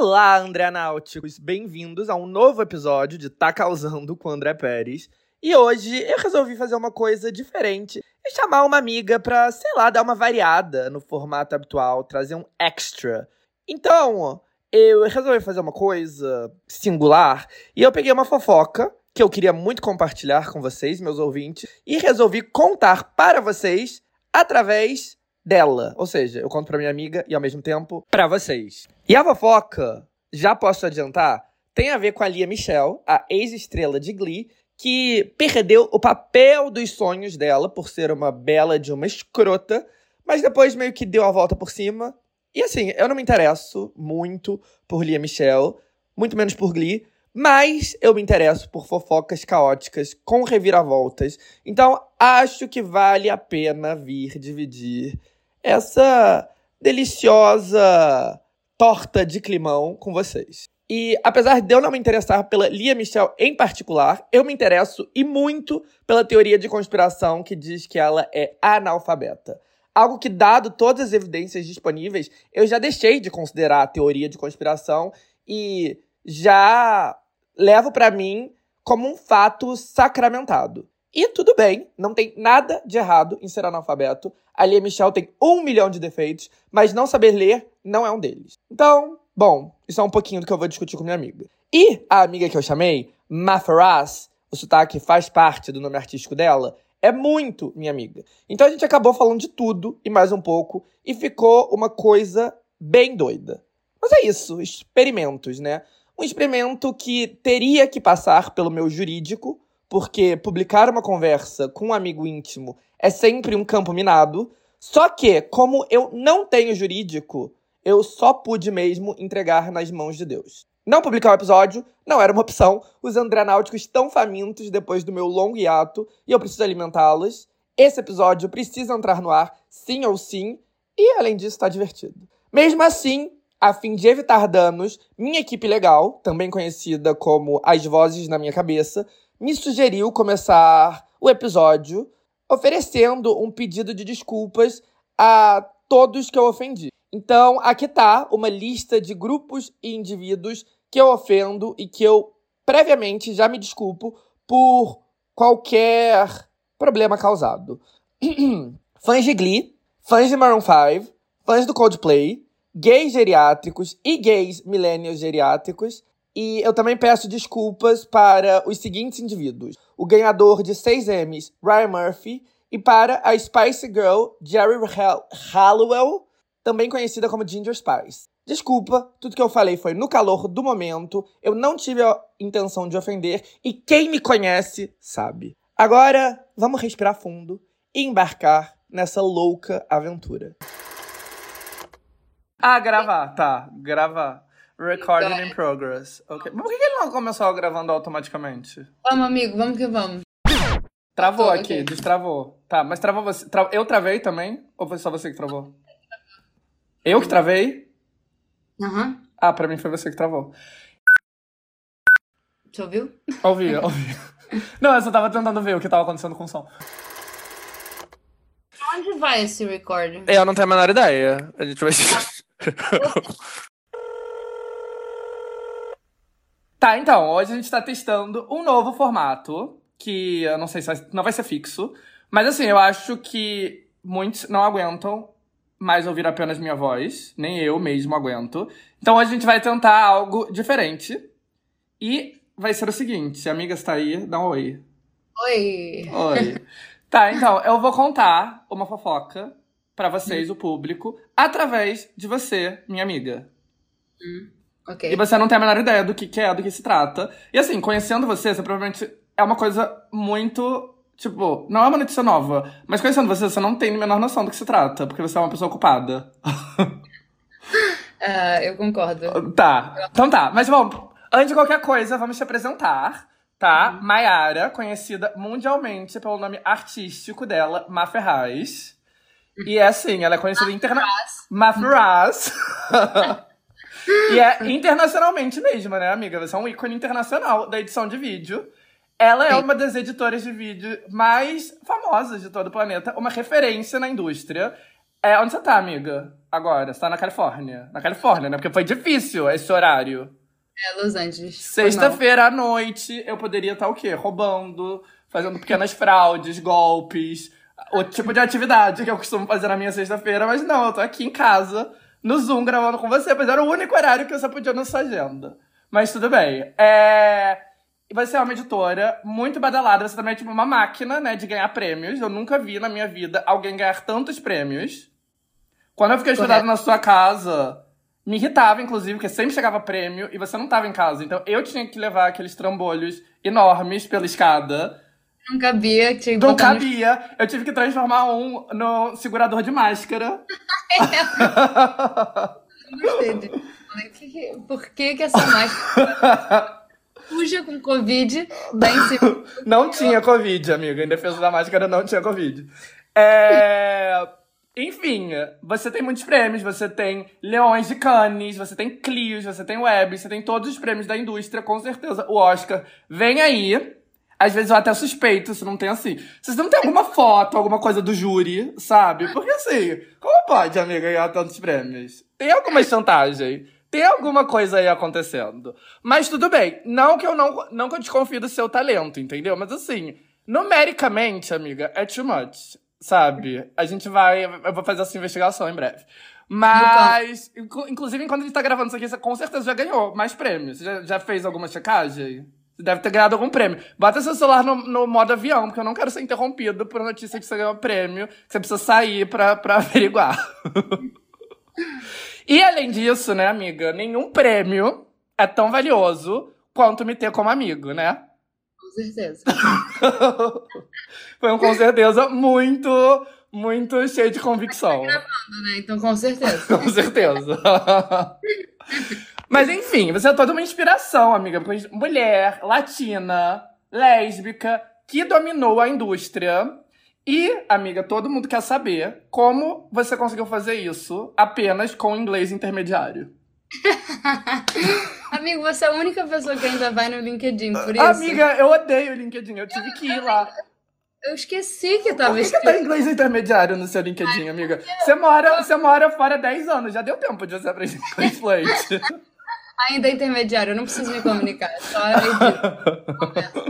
Olá, André Náuticos! Bem-vindos a um novo episódio de Tá Causando com André Pérez. E hoje eu resolvi fazer uma coisa diferente e chamar uma amiga pra, sei lá, dar uma variada no formato habitual, trazer um extra. Então, eu resolvi fazer uma coisa singular e eu peguei uma fofoca que eu queria muito compartilhar com vocês, meus ouvintes, e resolvi contar para vocês através dela. Ou seja, eu conto pra minha amiga e ao mesmo tempo para vocês. E a fofoca, já posso adiantar, tem a ver com a Lia Michelle, a ex-estrela de Glee, que perdeu o papel dos sonhos dela por ser uma bela de uma escrota, mas depois meio que deu a volta por cima. E assim, eu não me interesso muito por Lia Michelle, muito menos por Glee, mas eu me interesso por fofocas caóticas com reviravoltas. Então, acho que vale a pena vir dividir essa deliciosa torta de climão com vocês. E apesar de eu não me interessar pela Lia Michelle em particular, eu me interesso e muito pela teoria de conspiração que diz que ela é analfabeta. Algo que, dado todas as evidências disponíveis, eu já deixei de considerar a teoria de conspiração e já levo para mim como um fato sacramentado. E tudo bem, não tem nada de errado em ser analfabeto. A Lia Michelle tem um milhão de defeitos, mas não saber ler não é um deles. Então, bom, isso é um pouquinho do que eu vou discutir com minha amiga. E a amiga que eu chamei, Mafaraz, o sotaque faz parte do nome artístico dela, é muito minha amiga. Então a gente acabou falando de tudo e mais um pouco, e ficou uma coisa bem doida. Mas é isso, experimentos, né? Um experimento que teria que passar pelo meu jurídico, porque publicar uma conversa com um amigo íntimo é sempre um campo minado. Só que, como eu não tenho jurídico, eu só pude mesmo entregar nas mãos de Deus. Não publicar o episódio não era uma opção. Os andrenáuticos estão famintos depois do meu longo hiato e eu preciso alimentá-los. Esse episódio precisa entrar no ar, sim ou sim, e além disso, está divertido. Mesmo assim, a fim de evitar danos, minha equipe legal, também conhecida como As Vozes na Minha Cabeça, me sugeriu começar o episódio oferecendo um pedido de desculpas a todos que eu ofendi. Então, aqui tá uma lista de grupos e indivíduos que eu ofendo e que eu previamente já me desculpo por qualquer problema causado. fãs de Glee, fãs de Maroon 5, fãs do Coldplay, gays geriátricos e gays millennials geriátricos. E eu também peço desculpas para os seguintes indivíduos: o ganhador de 6 Emmys, Ryan Murphy, e para a Spice Girl, Jerry Hallowell, também conhecida como Ginger Spice. Desculpa, tudo que eu falei foi no calor do momento, eu não tive a intenção de ofender e quem me conhece sabe. Agora, vamos respirar fundo e embarcar nessa louca aventura. Ah, gravar, tá. Gravar. Recording in progress. Ok. Mas por que ele não começou gravando automaticamente? Vamos, amigo, vamos que vamos. Travou Tô, aqui, okay. destravou. Tá, mas travou você. Tra... Eu travei também? Ou foi só você que travou? Eu que travei? Aham. Uhum. Ah, pra mim foi você que travou. Você ouviu? Ouvi, ouvi. Não, eu só tava tentando ver o que tava acontecendo com o som. Onde vai esse recording? Eu não tenho a menor ideia. A gente vai. tá, então, hoje a gente tá testando um novo formato, que eu não sei se vai, não vai ser fixo, mas assim, eu acho que muitos não aguentam mais ouvir apenas minha voz, nem eu mesmo aguento. Então hoje a gente vai tentar algo diferente. E vai ser o seguinte, se a amiga está aí, dá um oi. Oi. Oi. tá, então, eu vou contar uma fofoca para vocês, hum. o público, através de você, minha amiga. Hum, ok. E você não tem a menor ideia do que, que é, do que se trata. E assim, conhecendo você, você provavelmente é uma coisa muito. Tipo, não é uma notícia nova, mas conhecendo você, você não tem a menor noção do que se trata, porque você é uma pessoa ocupada. uh, eu concordo. Tá. Então tá. Mas bom, antes de qualquer coisa, vamos te apresentar tá? Uhum. Maiara, conhecida mundialmente pelo nome artístico dela, Ma Ferraz. E é assim, ela é conhecida internacionalmente. Mafuraz. e é internacionalmente mesmo, né, amiga? Você é um ícone internacional da edição de vídeo. Ela é uma das editoras de vídeo mais famosas de todo o planeta, uma referência na indústria. É, onde você tá, amiga? agora? Você tá na Califórnia. Na Califórnia, né? Porque foi difícil esse horário. É, Los Angeles. Sexta-feira à noite, eu poderia estar o quê? Roubando, fazendo pequenas fraudes, golpes, o tipo de atividade que eu costumo fazer na minha sexta-feira, mas não, eu tô aqui em casa, no Zoom, gravando com você, pois era o único horário que você podia na sua agenda. Mas tudo bem. É... Você é uma editora muito badalada, você também é tipo uma máquina, né, de ganhar prêmios. Eu nunca vi na minha vida alguém ganhar tantos prêmios. Quando eu fiquei hospedado na sua casa, me irritava, inclusive, porque sempre chegava prêmio e você não tava em casa. Então eu tinha que levar aqueles trambolhos enormes pela escada. Não cabia, tinha que Não botar no- cabia. Eu tive que transformar um no segurador de máscara. Que- Por que que essa máscara suja com Covid dá em cima? Não tinha Covid, amiga. Em defesa da máscara, não tinha Covid. É... Enfim, você tem muitos prêmios. Você tem Leões de Cannes, você tem Clios, você tem Web, você tem todos os prêmios da indústria, com certeza. O Oscar vem aí. Às vezes eu até suspeito se não tem assim. Vocês não tem alguma foto, alguma coisa do júri, sabe? Porque assim, como pode, amiga, ganhar tantos prêmios? Tem alguma chantagem. Tem alguma coisa aí acontecendo. Mas tudo bem. Não que eu não, não que eu desconfie do seu talento, entendeu? Mas assim, numericamente, amiga, é too much. Sabe? A gente vai. Eu vou fazer essa investigação em breve. Mas, inclu- inclusive, enquanto a gente tá gravando isso aqui, você com certeza já ganhou mais prêmios. Já, já fez alguma checagem? Você deve ter ganhado algum prêmio. Bota seu celular no, no modo avião, porque eu não quero ser interrompido por notícia que você ganhou prêmio. Que você precisa sair pra, pra averiguar. e além disso, né, amiga? Nenhum prêmio é tão valioso quanto me ter como amigo, né? Com certeza. Foi um com certeza muito, muito cheio de convicção. Né? Então, com certeza. Com certeza. Mas enfim, você é toda uma inspiração, amiga. porque Mulher, latina, lésbica, que dominou a indústria. E, amiga, todo mundo quer saber como você conseguiu fazer isso apenas com inglês intermediário. Amigo, você é a única pessoa que ainda vai no LinkedIn, por isso. Amiga, eu odeio o LinkedIn. Eu tive que ir lá. Eu esqueci que tava Por que, que tá inglês intermediário no seu LinkedIn, amiga? Você mora, você mora fora há 10 anos. Já deu tempo de você aprender inglês fluente. Ainda é intermediário, eu não preciso me comunicar. É só. Comunicação.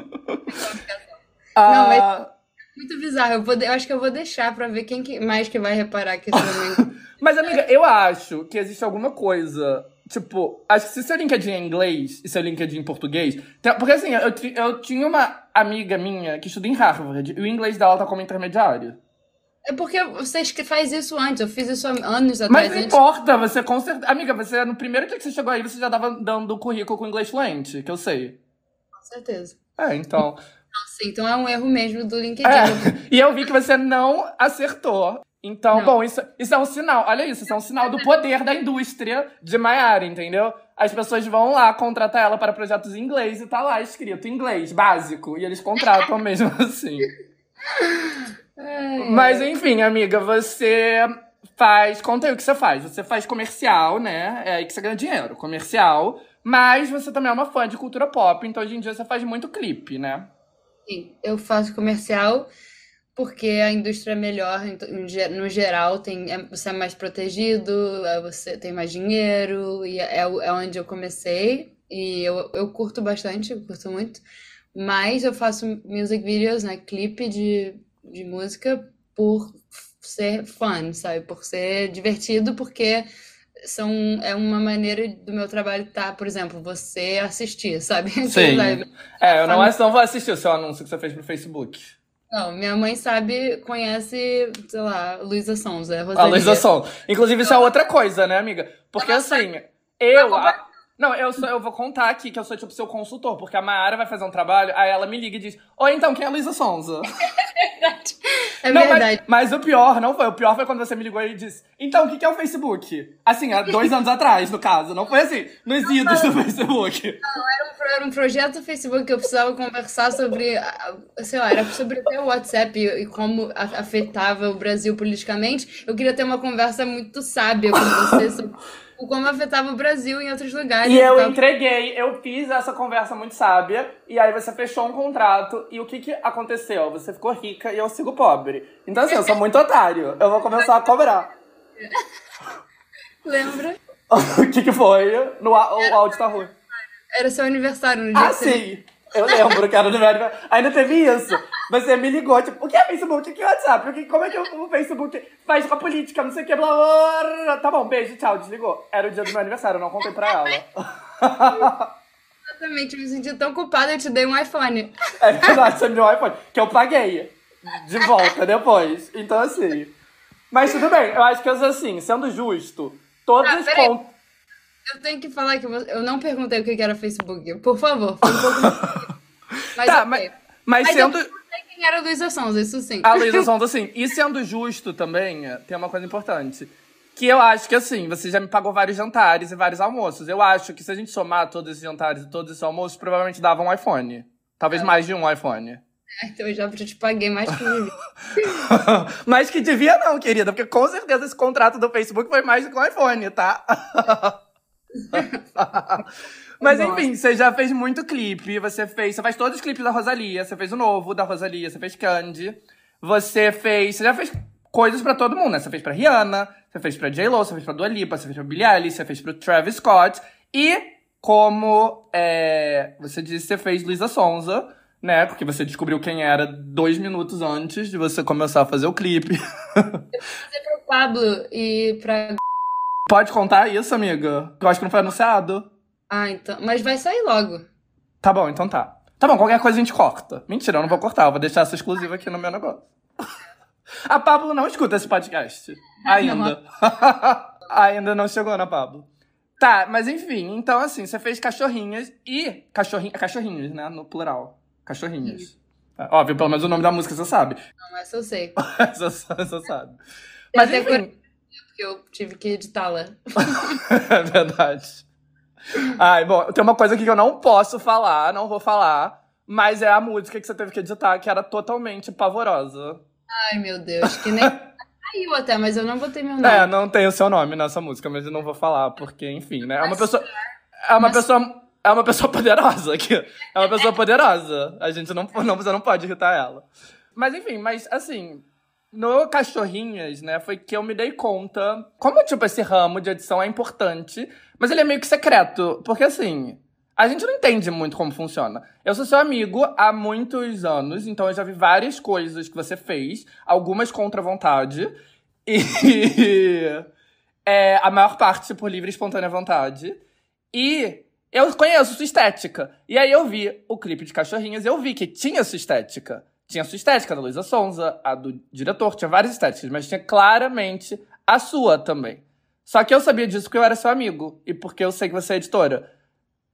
Não, mas- Ah, Muito bizarro. Eu, vou eu acho que eu vou deixar pra ver quem que- mais que vai reparar que esse momento. Mas, amiga, eu acho que existe alguma coisa. Tipo, acho que se seu LinkedIn é inglês e seu LinkedIn em português. tem- Porque assim, eu, eu tinha uma amiga minha que estuda em Harvard e o inglês dela tá como intermediário. É porque você faz isso antes. Eu fiz isso anos Mas atrás. não antes. importa, você com certeza. Amiga, você no primeiro dia que você chegou aí, você já tava dando currículo com inglês fluente, que eu sei. Com certeza. É, então. Sim, então é um erro mesmo do LinkedIn. É, e eu vi que você não acertou. Então, Não. bom, isso, isso é um sinal. Olha isso, isso é um sinal do poder da indústria de Maiara, entendeu? As pessoas vão lá contratar ela para projetos em inglês e tá lá escrito inglês, básico. E eles contratam mesmo assim. É. Mas enfim, amiga, você faz. Conta aí o que você faz. Você faz comercial, né? É aí que você ganha dinheiro, comercial. Mas você também é uma fã de cultura pop, então hoje em dia você faz muito clipe, né? Sim, eu faço comercial porque a indústria é melhor no geral, tem, é- você é mais protegido, é, você tem mais dinheiro, e é, o- é onde eu comecei, e eu, eu curto bastante, eu curto muito, mas eu faço music videos, né, clipe de, de música por ser fun, sabe, por ser divertido, porque são, é uma maneira do meu trabalho estar, por exemplo, você assistir, sabe? Sim. É, eu não, não vou assistir o seu anúncio que você fez pro Facebook. Não, minha mãe sabe, conhece, sei lá, Luísa Sonza, A Rosalia. Luísa Som. Inclusive, isso é outra coisa, né, amiga? Porque assim, eu. a- Não, eu, sou, eu vou contar aqui que eu sou tipo seu consultor, porque a Mayara vai fazer um trabalho, aí ela me liga e diz: Oi, então, quem é a Luísa Sonza? É Não, mas- verdade. Mas, o pior não foi. O pior foi quando você me ligou e disse: Então, o que que é o Facebook? Assim, há dois anos atrás, no caso. Não foi assim, nos idos do Facebook. Era um, era um projeto do Facebook que eu precisava conversar sobre, ah, sei lá, era sobre até o WhatsApp e, e como afetava o Brasil politicamente. Eu queria ter uma conversa muito sábia com você sobre o como afetava o Brasil em outros lugares. E eu tal. entreguei, eu fiz essa conversa muito sábia, e aí você fechou um contrato, e o que que aconteceu? Você ficou rica e eu sigo pobre. Então assim, eu sou muito otário, eu vou começar a cobrar. Lembra? o que que foi? No, o áudio tá ruim. Era seu aniversário no dia Ah, sim. Eu lembro que era aniversário. Ainda teve isso. Você me ligou, tipo, o que é Facebook? O que é WhatsApp? O que, como é que o Facebook faz com a política? Não sei o que, blá, blá. Tá bom, beijo, tchau, desligou. Era o dia do meu aniversário, eu não contei pra ela. Exatamente, eu me senti tão culpada, eu te dei um iPhone. É verdade, você me deu um iPhone, que eu paguei de volta depois. Então, assim. Mas tudo bem, eu acho que assim, sendo justo, todas Ah, peraí. contas. Eu tenho que falar que eu não perguntei o que era Facebook. Por favor, foi um pouco. Mas, Tá, ok. mas, mas Mas sendo. eu quem era a Luísa Sonza, isso sim. A Luísa Sonza, assim, e sendo justo também, tem uma coisa importante. Que eu acho que, assim, você já me pagou vários jantares e vários almoços. Eu acho que se a gente somar todos esses jantares e todos esses almoços, provavelmente dava um iPhone. Talvez mais de um iPhone. Então eu já te paguei mais que Mas que devia não, querida, porque com certeza esse contrato do Facebook foi mais do que um iPhone, tá? Mas Nossa. enfim, você já fez muito clipe, você fez, você faz todos os clipes da Rosalia, você fez o novo da Rosalia, você fez Candy, você fez, você já fez coisas pra todo mundo, né? Você fez pra Rihanna, você fez pra J-Lo, você fez pra Dua Lipa, você fez pra Billie Eilish, você fez pro Travis Scott e como é, você disse, você fez Luísa Sonza, né? Porque você descobriu quem era dois minutos antes de você começar a fazer o clipe. fazer pro Pablo e pra. Pode contar isso, amiga? Eu acho que não foi anunciado. Ah, então. Mas vai sair logo. Tá bom, então tá. Tá bom, qualquer coisa a gente corta. Mentira, eu não vou cortar, eu vou deixar essa exclusiva aqui no meu negócio. A Pablo não escuta esse podcast. Ainda. Ainda não chegou na Pablo. Tá, mas enfim, então assim, você fez cachorrinhas e. Cachorrinhos, cachorrinhos, né? No plural. Cachorrinhos. É, Óbvio, pelo menos o nome da música você sabe. Não, essa eu sei. Você você sabe. Mas até enfim. Porque eu tive que editá-la. É verdade. Ai, bom, tem uma coisa aqui que eu não posso falar, não vou falar, mas é a música que você teve que editar, que era totalmente pavorosa. Ai, meu Deus, que nem. Saiu até, mas eu não botei meu nome. É, não tem o seu nome nessa música, mas eu não vou falar, porque, enfim, né? É uma pessoa. É uma mas- pessoa. É uma pessoa poderosa aqui. É uma pessoa poderosa. A gente não, não, você não pode irritar ela. Mas enfim, mas assim, no Cachorrinhas, né, foi que eu me dei conta como, tipo, esse ramo de edição é importante, mas ele é meio que secreto. Porque assim, a gente não entende muito como funciona. Eu sou seu amigo há muitos anos, então eu já vi várias coisas que você fez, algumas contra a vontade. E é, a maior parte por livre e espontânea vontade. E eu conheço sua estética. E aí eu vi o clipe de Cachorrinhas e eu vi que tinha sua estética. Tinha sua estética da Luísa Sonza, a do diretor, tinha várias estéticas, mas tinha claramente a sua também. Só que eu sabia disso porque eu era seu amigo e porque eu sei que você é editora.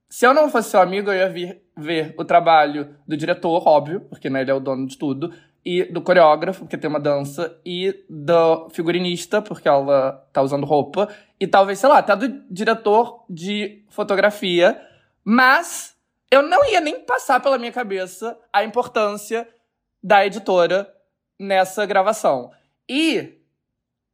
Se eu não fosse seu amigo, eu ia vir ver o trabalho do diretor, óbvio, porque né, ele é o dono de tudo, e do coreógrafo, porque tem uma dança, e do figurinista, porque ela tá usando roupa, e talvez, sei lá, até do diretor de fotografia, mas eu não ia nem passar pela minha cabeça a importância da editora nessa gravação. E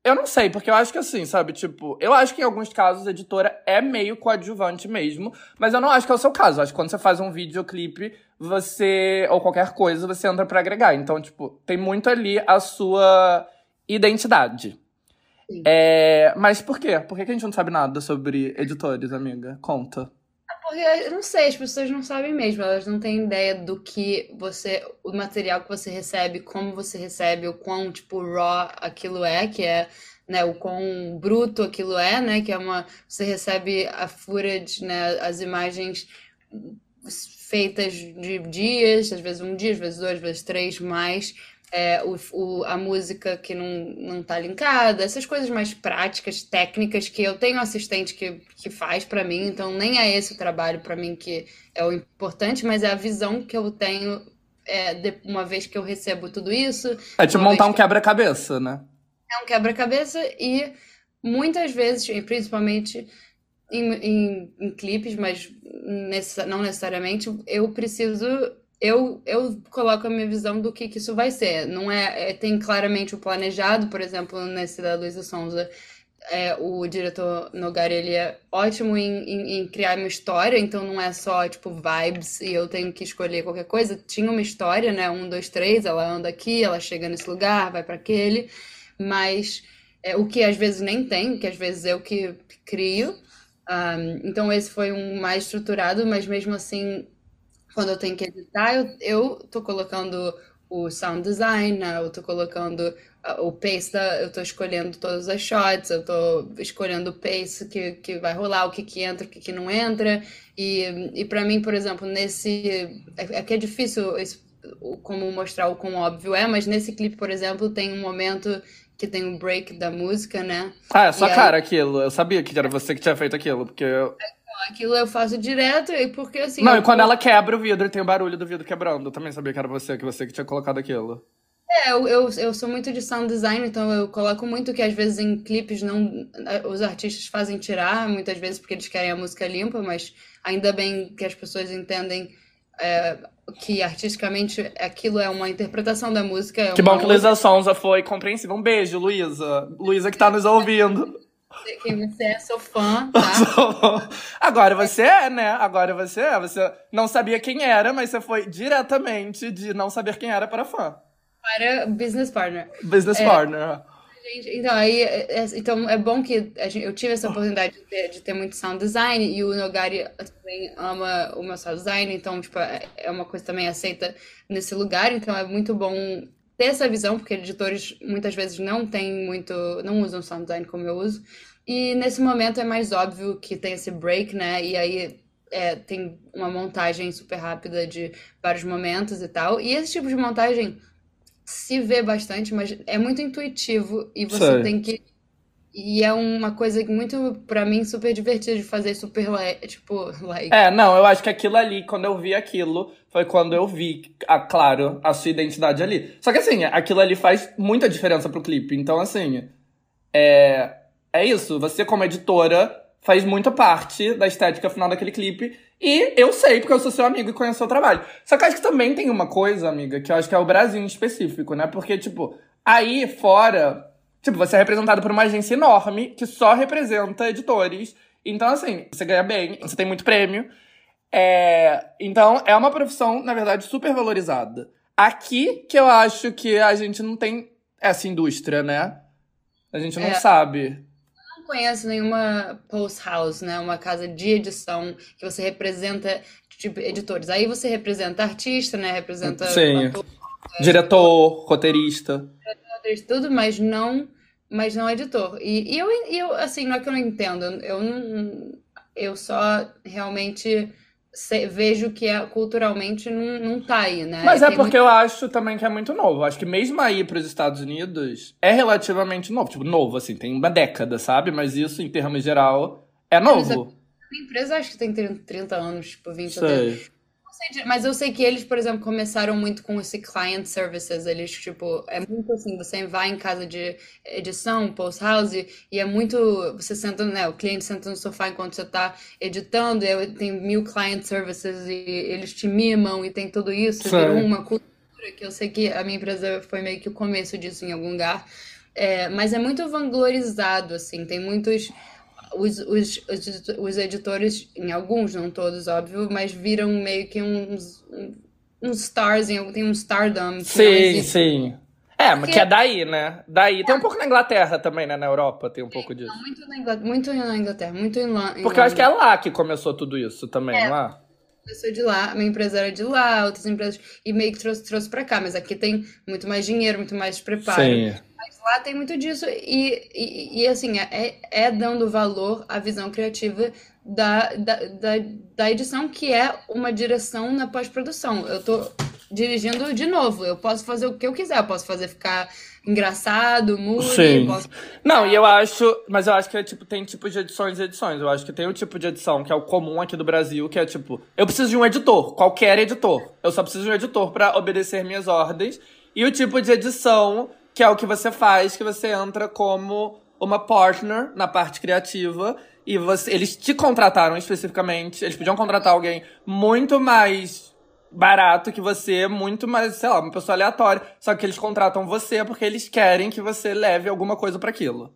eu não sei, porque eu acho que assim, sabe, tipo, eu acho que em alguns casos a editora é meio coadjuvante mesmo, mas eu não acho que é o seu caso. Eu acho que quando você faz um videoclipe, você, ou qualquer coisa, você entra pra agregar. Então, tipo, tem muito ali a sua identidade. Sim. É, mas por quê? Por que a gente não sabe nada sobre editores, amiga? Conta. Porque, eu não sei, as pessoas não sabem mesmo, elas não têm ideia do que você, o material que você recebe, como você recebe, o quão, tipo, raw aquilo é, que é, né, o quão bruto aquilo é, né, que é uma, você recebe a footage, né, as imagens feitas de dias, às vezes um dia, às vezes dois, às vezes três, mais, é, o, o- a música que não, não tá linkada, essas coisas mais práticas, técnicas, que eu tenho assistente que, que faz pra mim, então nem é esse o trabalho pra mim que é o importante, mas é a visão que eu tenho é, de- uma vez que eu recebo tudo isso, É tipo Uma montar um quebra-cabeça, né? é um quebra-cabeça e muitas vezes, e principalmente em, em, em clipes, mas necessa- não necessariamente, eu preciso. Eu, eu coloco a minha visão do que, que isso vai ser. Não é, é- Tem claramente o planejado, por exemplo, nesse da Luísa Sonza. é, o diretor Nogari, ele é ótimo em, em, em criar uma história, então não é só, tipo, vibes e eu tenho que escolher qualquer coisa. Tinha uma história, né? Um, dois, três, ela anda aqui, ela chega nesse lugar, vai para aquele mas é, o que às vezes nem tem, que às vezes eu que crio. Um, então esse foi um mais estruturado, mas mesmo assim, quando eu tenho que editar, eu, eu tô colocando o sound design, né? eu tô colocando o pace da, eu tô escolhendo todas as shots, eu tô escolhendo o pace que, que vai rolar, o que que entra, o que que não entra. E, e para mim, por exemplo, nesse é, é que é difícil esse, como mostrar o quão óbvio é, mas nesse clipe, por exemplo, tem um momento que tem um break da música, né? Ah, é e cara aí... aquilo. Eu sabia que era você que tinha feito aquilo, porque eu... Aquilo eu faço direto, e porque assim. Não, e quando ela quebra o vidro, tem o barulho do vidro quebrando. Eu também sabia que era você, que você que tinha colocado aquilo. É, eu, eu, eu sou muito de sound design, então eu coloco muito que às vezes em clipes não os artistas fazem tirar, muitas vezes porque eles querem a música limpa, mas ainda bem que as pessoas entendem é, que artisticamente aquilo é uma interpretação da música. É que bom que Luísa Sonza foi compreensível. Um beijo, Luísa. Luísa que tá nos ouvindo. Quem você é, sou fã, tá? Agora você é, né? Agora você é. Você não sabia quem era, mas você foi diretamente de não saber quem era para fã. Para business partner. Business é, partner. Gente, então, aí, é, é, então é bom que gente, eu tive essa oportunidade de ter, de ter, muito sound design e o Nogari também ama o meu sound design, então, tipo, é, é uma coisa também aceita nesse lugar, então é muito bom ter essa visão, porque editores muitas vezes não têm muito, não usam sound design como eu uso, e nesse momento é mais óbvio que tem esse break, né, e aí é, tem uma montagem super rápida de vários momentos e tal, e esse tipo de montagem se vê bastante, mas é muito intuitivo e você Sei. tem que. E é uma coisa muito, para mim, super divertida de fazer, super, tipo, like. É, não, eu acho que aquilo ali, quando eu vi aquilo, foi quando eu vi, a, claro, a sua identidade ali. Só que assim, aquilo ali faz muita diferença pro clipe. Então, assim, é, é isso. Você, como editora, faz muita parte da estética final daquele clipe. E eu sei, porque eu sou seu amigo e conheço seu trabalho. Só que acho que também tem uma coisa, amiga, que eu acho que é o Brasil em específico, né? Porque, tipo, aí fora, tipo, você é representado por uma agência enorme que só representa editores. Então, assim, você ganha bem, você tem muito prêmio. É... Então, é uma profissão, na verdade, super valorizada. Aqui que eu acho que a gente não tem essa indústria, né? A gente não é. sabe conheço nenhuma post house, né? Uma casa de edição que você representa tipo editores. Aí você representa artista, né? Representa Sim. Ator, diretor, roteirista, tudo, mas não, mas não editor. E, e eu, eu, assim, não é que eu não entendo. Eu não, eu só realmente vejo que é, culturalmente não, não tá aí, né? Mas é Tem porque muito... eu acho também que é muito novo. Acho que mesmo aí para os Estados Unidos é relativamente novo. Tipo, novo, assim, tem uma década, sabe? Mas isso, em termos geral, é novo. A empresa acho que tem 30 anos, tipo, 20 Sei mas eu sei que eles, por exemplo, começaram muito com esse client services. Eles, tipo, é muito assim, você vai em casa de edição, post house, e é muito. Você senta, né? O cliente senta no sofá enquanto você tá editando, e tem mil client services e eles te mimam e tem tudo isso. Virou uma cultura que eu sei que a minha empresa foi meio que o começo disso em algum lugar. É, mas é muito vanglorizado, assim, tem muitos os, os, os, editores, em alguns, não todos, óbvio, mas viram meio que uns, uns stars, tem um stardom. sim, sim. É, mas que é daí, né? Daí. Tem um pouco na Inglaterra também, né? Na Europa tem um pouco disso. Muito na Inglaterra, muito na Inglaterra, muito em lá. Porque eu acho que é lá que começou tudo isso também, é. lá? Começou de lá, minha empresa era de lá, outras empresas, e meio que trouxe, trouxe pra cá, mas aqui tem muito mais dinheiro, muito mais preparo. Sim lá tem muito disso. E, e, e assim, é, é dando valor à visão criativa da, da, da, da edição, que é uma direção na pós-produção. Eu tô dirigindo de novo. Eu posso fazer o que eu quiser. Eu posso fazer ficar engraçado, moody, posso... Não, e eu acho, mas eu acho que é, tipo, tem tipos de edições e edições. Eu acho que tem o tipo de edição que é o comum aqui do Brasil, que é tipo, eu preciso de um editor, qualquer editor. Eu só preciso de um editor para obedecer minhas ordens. E o tipo de edição que é o que você faz, que você entra como uma partner na parte criativa e você, eles te contrataram especificamente, eles podiam contratar alguém muito mais barato que você, muito mais, sei lá, uma pessoa aleatória, só que eles contratam você porque eles querem que você leve alguma coisa para aquilo.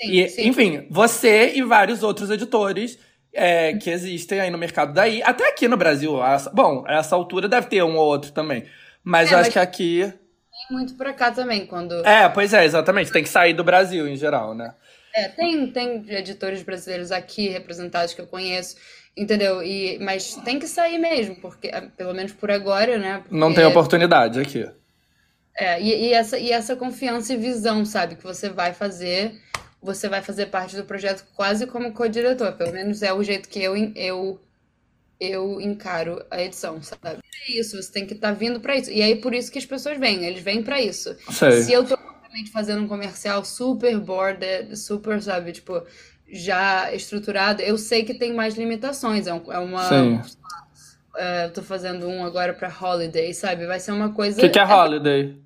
Sim, e, sim. enfim, você e vários outros editores é, que existem aí no mercado daí, até aqui no Brasil, essa, bom, essa altura deve ter um ou outro também, mas é, eu acho mas... que aqui muito pra cá também, quando... É, pois é, exatamente. Tem que sair do Brasil, em geral, né? É, tem, tem editores brasileiros aqui representados que eu conheço, entendeu? E, mas tem que sair mesmo, porque, é, pelo menos por agora, né? Porque, Não tem oportunidade aqui. É, e, e, essa, e essa confiança e visão, sabe? Que você vai fazer, você vai fazer parte do projeto quase como co-diretor. Pelo menos é o jeito que eu, eu, eu encaro a edição, sabe? É isso, você tem que estar tá vindo para isso. E aí por isso que as pessoas vêm, eles vêm para isso. Sei. Se eu tô realmente fazendo um comercial super boarded, super, sabe, tipo, já estruturado, eu sei que tem mais limitações. É, um, é uma. Sim. É, eu tô fazendo um agora pra Holiday, sabe? Vai ser uma coisa. O que, que é Holiday?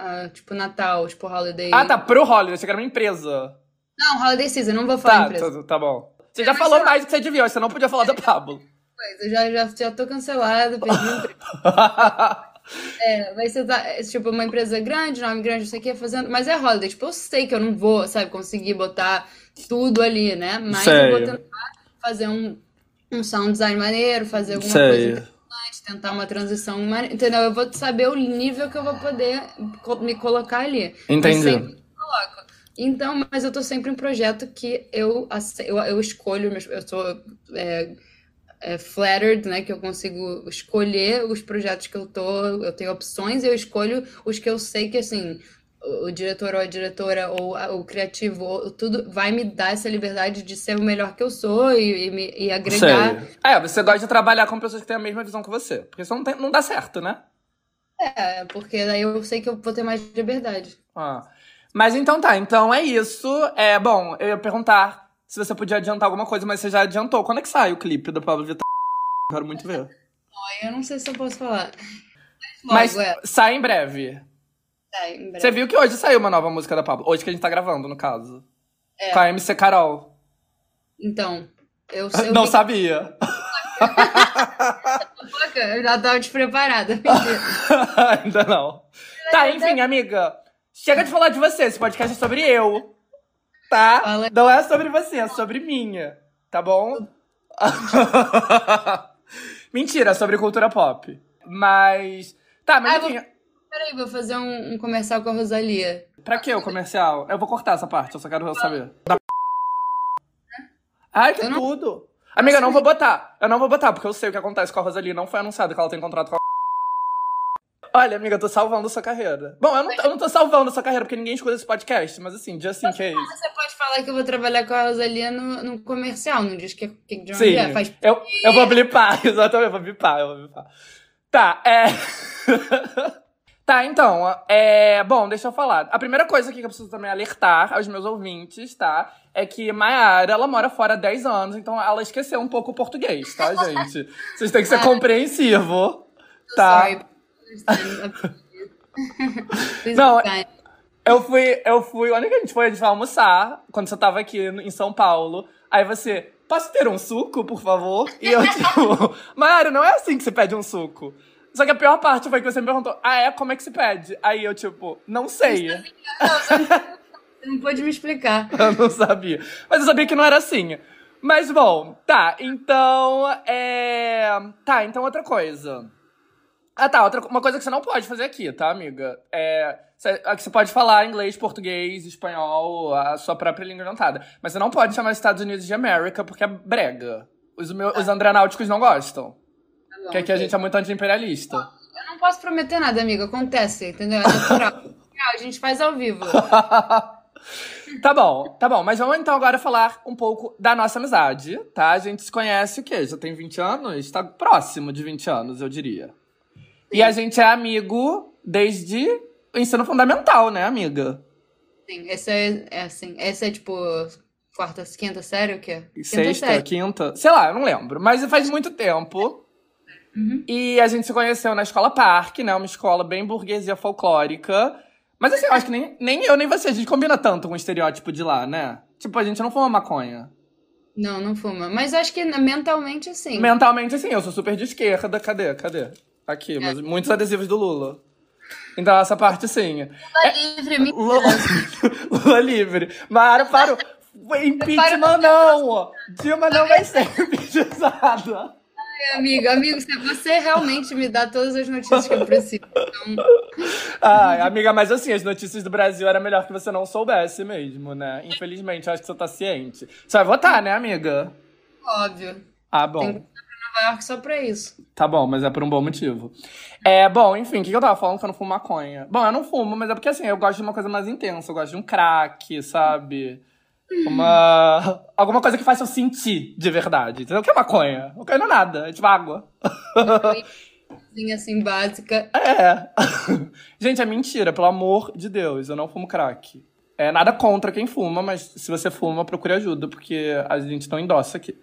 Uh, tipo Natal, tipo Holiday. Ah, tá, pro Holiday, você quer uma empresa. Não, Holiday Season, não vou falar tá, empresa. Tá, tá bom. Você já falou mais do que você devia, você não podia falar do Pablo. Pois, eu já, já, já tô cancelado, perdi o emprego. é, vai ser é, tipo uma empresa grande, nome grande, não sei o que, fazendo. Mas é Holiday, tipo, eu sei que eu não vou, sabe, conseguir botar tudo ali, né? Mas sei. eu vou tentar fazer um, um sound design maneiro, fazer alguma sei. coisa interessante, tentar uma transição, entendeu? Eu vou saber o nível que eu vou poder me colocar ali. Entendi. Então, mas eu tô sempre em um projeto que eu, eu, eu escolho, eu sou é, é, flattered, né? Que eu consigo escolher os projetos que eu tô, eu tenho opções e eu escolho os que eu sei que, assim, o, diretor ou a diretora ou o criativo, ou, tudo vai me dar essa liberdade de ser o melhor que eu sou e, e, me, e agregar. Sei. É, você gosta de trabalhar com pessoas que têm a mesma visão que você, porque isso não, tem, não dá certo, né? É, porque daí eu sei que eu vou ter mais liberdade. Ah. Mas então tá, então é isso. É, bom, eu ia perguntar se você podia adiantar alguma coisa, mas você já adiantou. Quando é que sai o clipe do Pablo Vittar? Quero muito ver. Eu não sei se eu posso falar. Mas, logo, é. sai em breve. Sai em breve. Você viu que hoje saiu uma nova música da Pablo? Hoje que a gente tá gravando, no caso. É. Com a MC Carol. Então, eu, eu Não vi... sabia. eu já tava despreparada. Ainda não. Tá, enfim, amiga. Chega de falar de você, esse podcast é sobre eu. Tá? Não é sobre você, é sobre minha. Tá bom? Mentira, é sobre cultura pop. Mas. Tá, mas Ah, enfim. vou- Peraí, vou fazer um, um comercial com a Rosalia. Pra que o comercial? Eu vou cortar essa parte, eu só quero saber. Da... Ai, que Eu não- tudo! Amiga, eu não vou botar. Eu não vou botar, porque eu sei o que acontece com a Rosalie. Não foi anunciado que ela tem contrato com a. Olha, amiga, eu tô salvando a sua carreira. Bom, eu não, eu não tô salvando a sua carreira porque ninguém escuta esse podcast, mas assim, just in case. Você pode falar que eu vou trabalhar com a Rosalia no, no comercial, não diz que, que de onde Sim, é. Faz... eu, eu vou blipar, exatamente, eu vou blipar, eu vou blipar. Tá, é... tá, então, é... Bom, deixa eu falar. A primeira coisa aqui que eu preciso também alertar aos meus ouvintes, tá? É que Mayara, ela mora fora há 10 anos, então ela esqueceu um pouco o português, tá, gente? Vocês têm que ser compreensivo, tá? Sorry. Não. Eu fui, eu fui, onde que a gente foi? A gente foi almoçar, quando você tava aqui em São Paulo. Aí você, posso ter um suco, por favor? E eu, tipo, Mayara, não é assim que se pede um suco. Só que a pior parte foi que você me perguntou, ah, é? Como é que se pede? Aí eu, tipo, não sei. Você não pode me explicar. Eu não sabia. Mas eu sabia que não era assim. Mas bom, tá, então. É. Tá, então outra coisa. Ah, tá, outra, uma coisa que você não pode fazer aqui, tá, amiga? É. Você, aqui você pode falar inglês, português, espanhol, a sua própria língua inventada. Mas você não pode chamar os Estados Unidos de América porque é brega. Os, meu, os andrenáuticos não gostam. Tá bom, Porque aqui a gente é muito anti-imperialista. Eu não posso prometer nada, amiga. Acontece, entendeu? É natural. a gente faz ao vivo. tá bom, tá bom. Mas vamos então agora falar um pouco da nossa amizade, tá? A gente se conhece o quê? Já tem 20 anos? Tá próximo de 20 anos, eu diria. E a gente é amigo desde o ensino fundamental, né, amiga? Sim, esse é, é assim. Esse é tipo quarta, quinta série, o quê? Quinta Sexta, série. quinta, sei lá, eu não lembro. Mas faz muito tempo. Uhum. E a gente se conheceu na escola Parque, né? Uma escola bem burguesia folclórica. Mas assim, eu acho que nem, nem eu nem você, a gente combina tanto com o estereótipo de lá, né? Tipo, a gente não fuma maconha. Não, não fuma. Mas acho que mentalmente, assim. Mentalmente, assim, eu sou super de esquerda. Cadê? Cadê? Aqui, mas muitos adesivos do Lula. Então, essa parte, sim. Lula livre, me... Lula, Lula livre. Mara, parou. Impeachment não! Dilma não vai ser impeachmentada. Ai, amigo, amigo, você realmente me dá todas as notícias que eu preciso. Então... Ai, amiga, mas assim, as notícias do Brasil era melhor que você não soubesse mesmo, né? Infelizmente, acho que você tá ciente. Você vai votar, né, amiga? Óbvio. Ah, bom. Tem Nova York só pra isso. Tá bom, mas é por um bom motivo. É, bom, enfim, o que eu tava falando que eu não fumo maconha? Bom, eu não fumo, mas é porque assim, eu gosto de uma coisa mais intensa. Eu gosto de um crack, sabe? Uma. Alguma coisa que faça eu sentir de verdade. Entendeu? O que é maconha? Maconha não é nada, é tipo água. assim, básica. É. Gente, é mentira, pelo amor de Deus, eu não fumo crack. É nada contra quem fuma, mas se você fuma, procure ajuda, porque a gente não endossa aqui.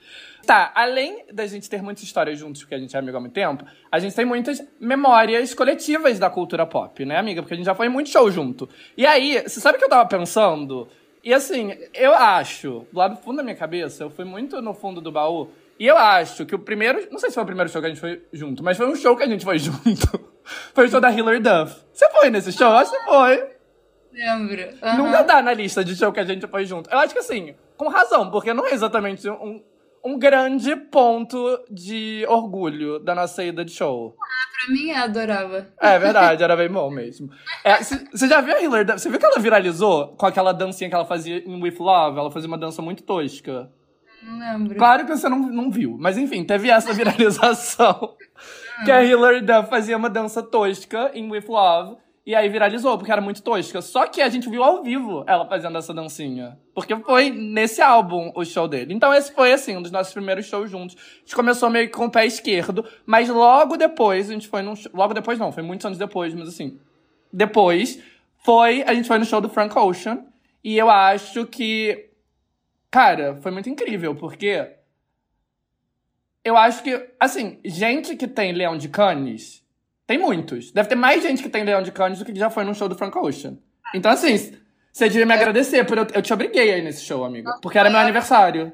Tá, além da gente ter muitas histórias juntos, porque a gente é amigo há muito tempo, a gente tem muitas memórias coletivas da cultura pop, né, amiga? Porque a gente já foi em muito show junto. E aí, você sabe o que eu tava pensando? E assim, eu acho, lá do fundo da minha cabeça, eu fui muito no fundo do baú, e eu acho que o primeiro. Não sei se foi o primeiro show que a gente foi junto, mas foi um show que a gente foi junto. foi o show da Hilary Duff. Você foi nesse show? Eu acho que foi. Lembro. Uhum. Nunca dá na lista de show que a gente foi junto. Eu acho que assim, com razão, porque não é exatamente um, um grande ponto de orgulho da nossa ida de show. Ah, pra mim é adorava. É verdade, era bem bom mesmo. Você é, já viu a Hilary Duff? Você viu que ela viralizou com aquela dancinha que ela fazia em With Love? Ela fazia uma dança muito tosca. Não lembro. Claro que você não, não viu. Mas enfim, teve essa viralização. que a Hilary Duff fazia uma dança tosca em With Love. E aí viralizou, porque era muito tosca. Só que a gente viu ao vivo ela fazendo essa dancinha. Porque foi nesse álbum o show dele. Então esse foi, assim, um dos nossos primeiros shows juntos. A gente começou meio que com o pé esquerdo, mas logo depois a gente foi num show... Logo depois não, foi muitos anos depois, mas assim... Depois foi... A gente foi no show do Frank Ocean. E eu acho que... Cara, foi muito incrível, porque... Eu acho que, assim, gente que tem Leão de Cannes tem muitos. Deve ter mais gente que tem Leão de Cannes do que já foi no show do Frank Ocean. Então, assim, você devia me agradecer, por eu, eu te obriguei aí nesse show, amigo. Porque era meu aniversário.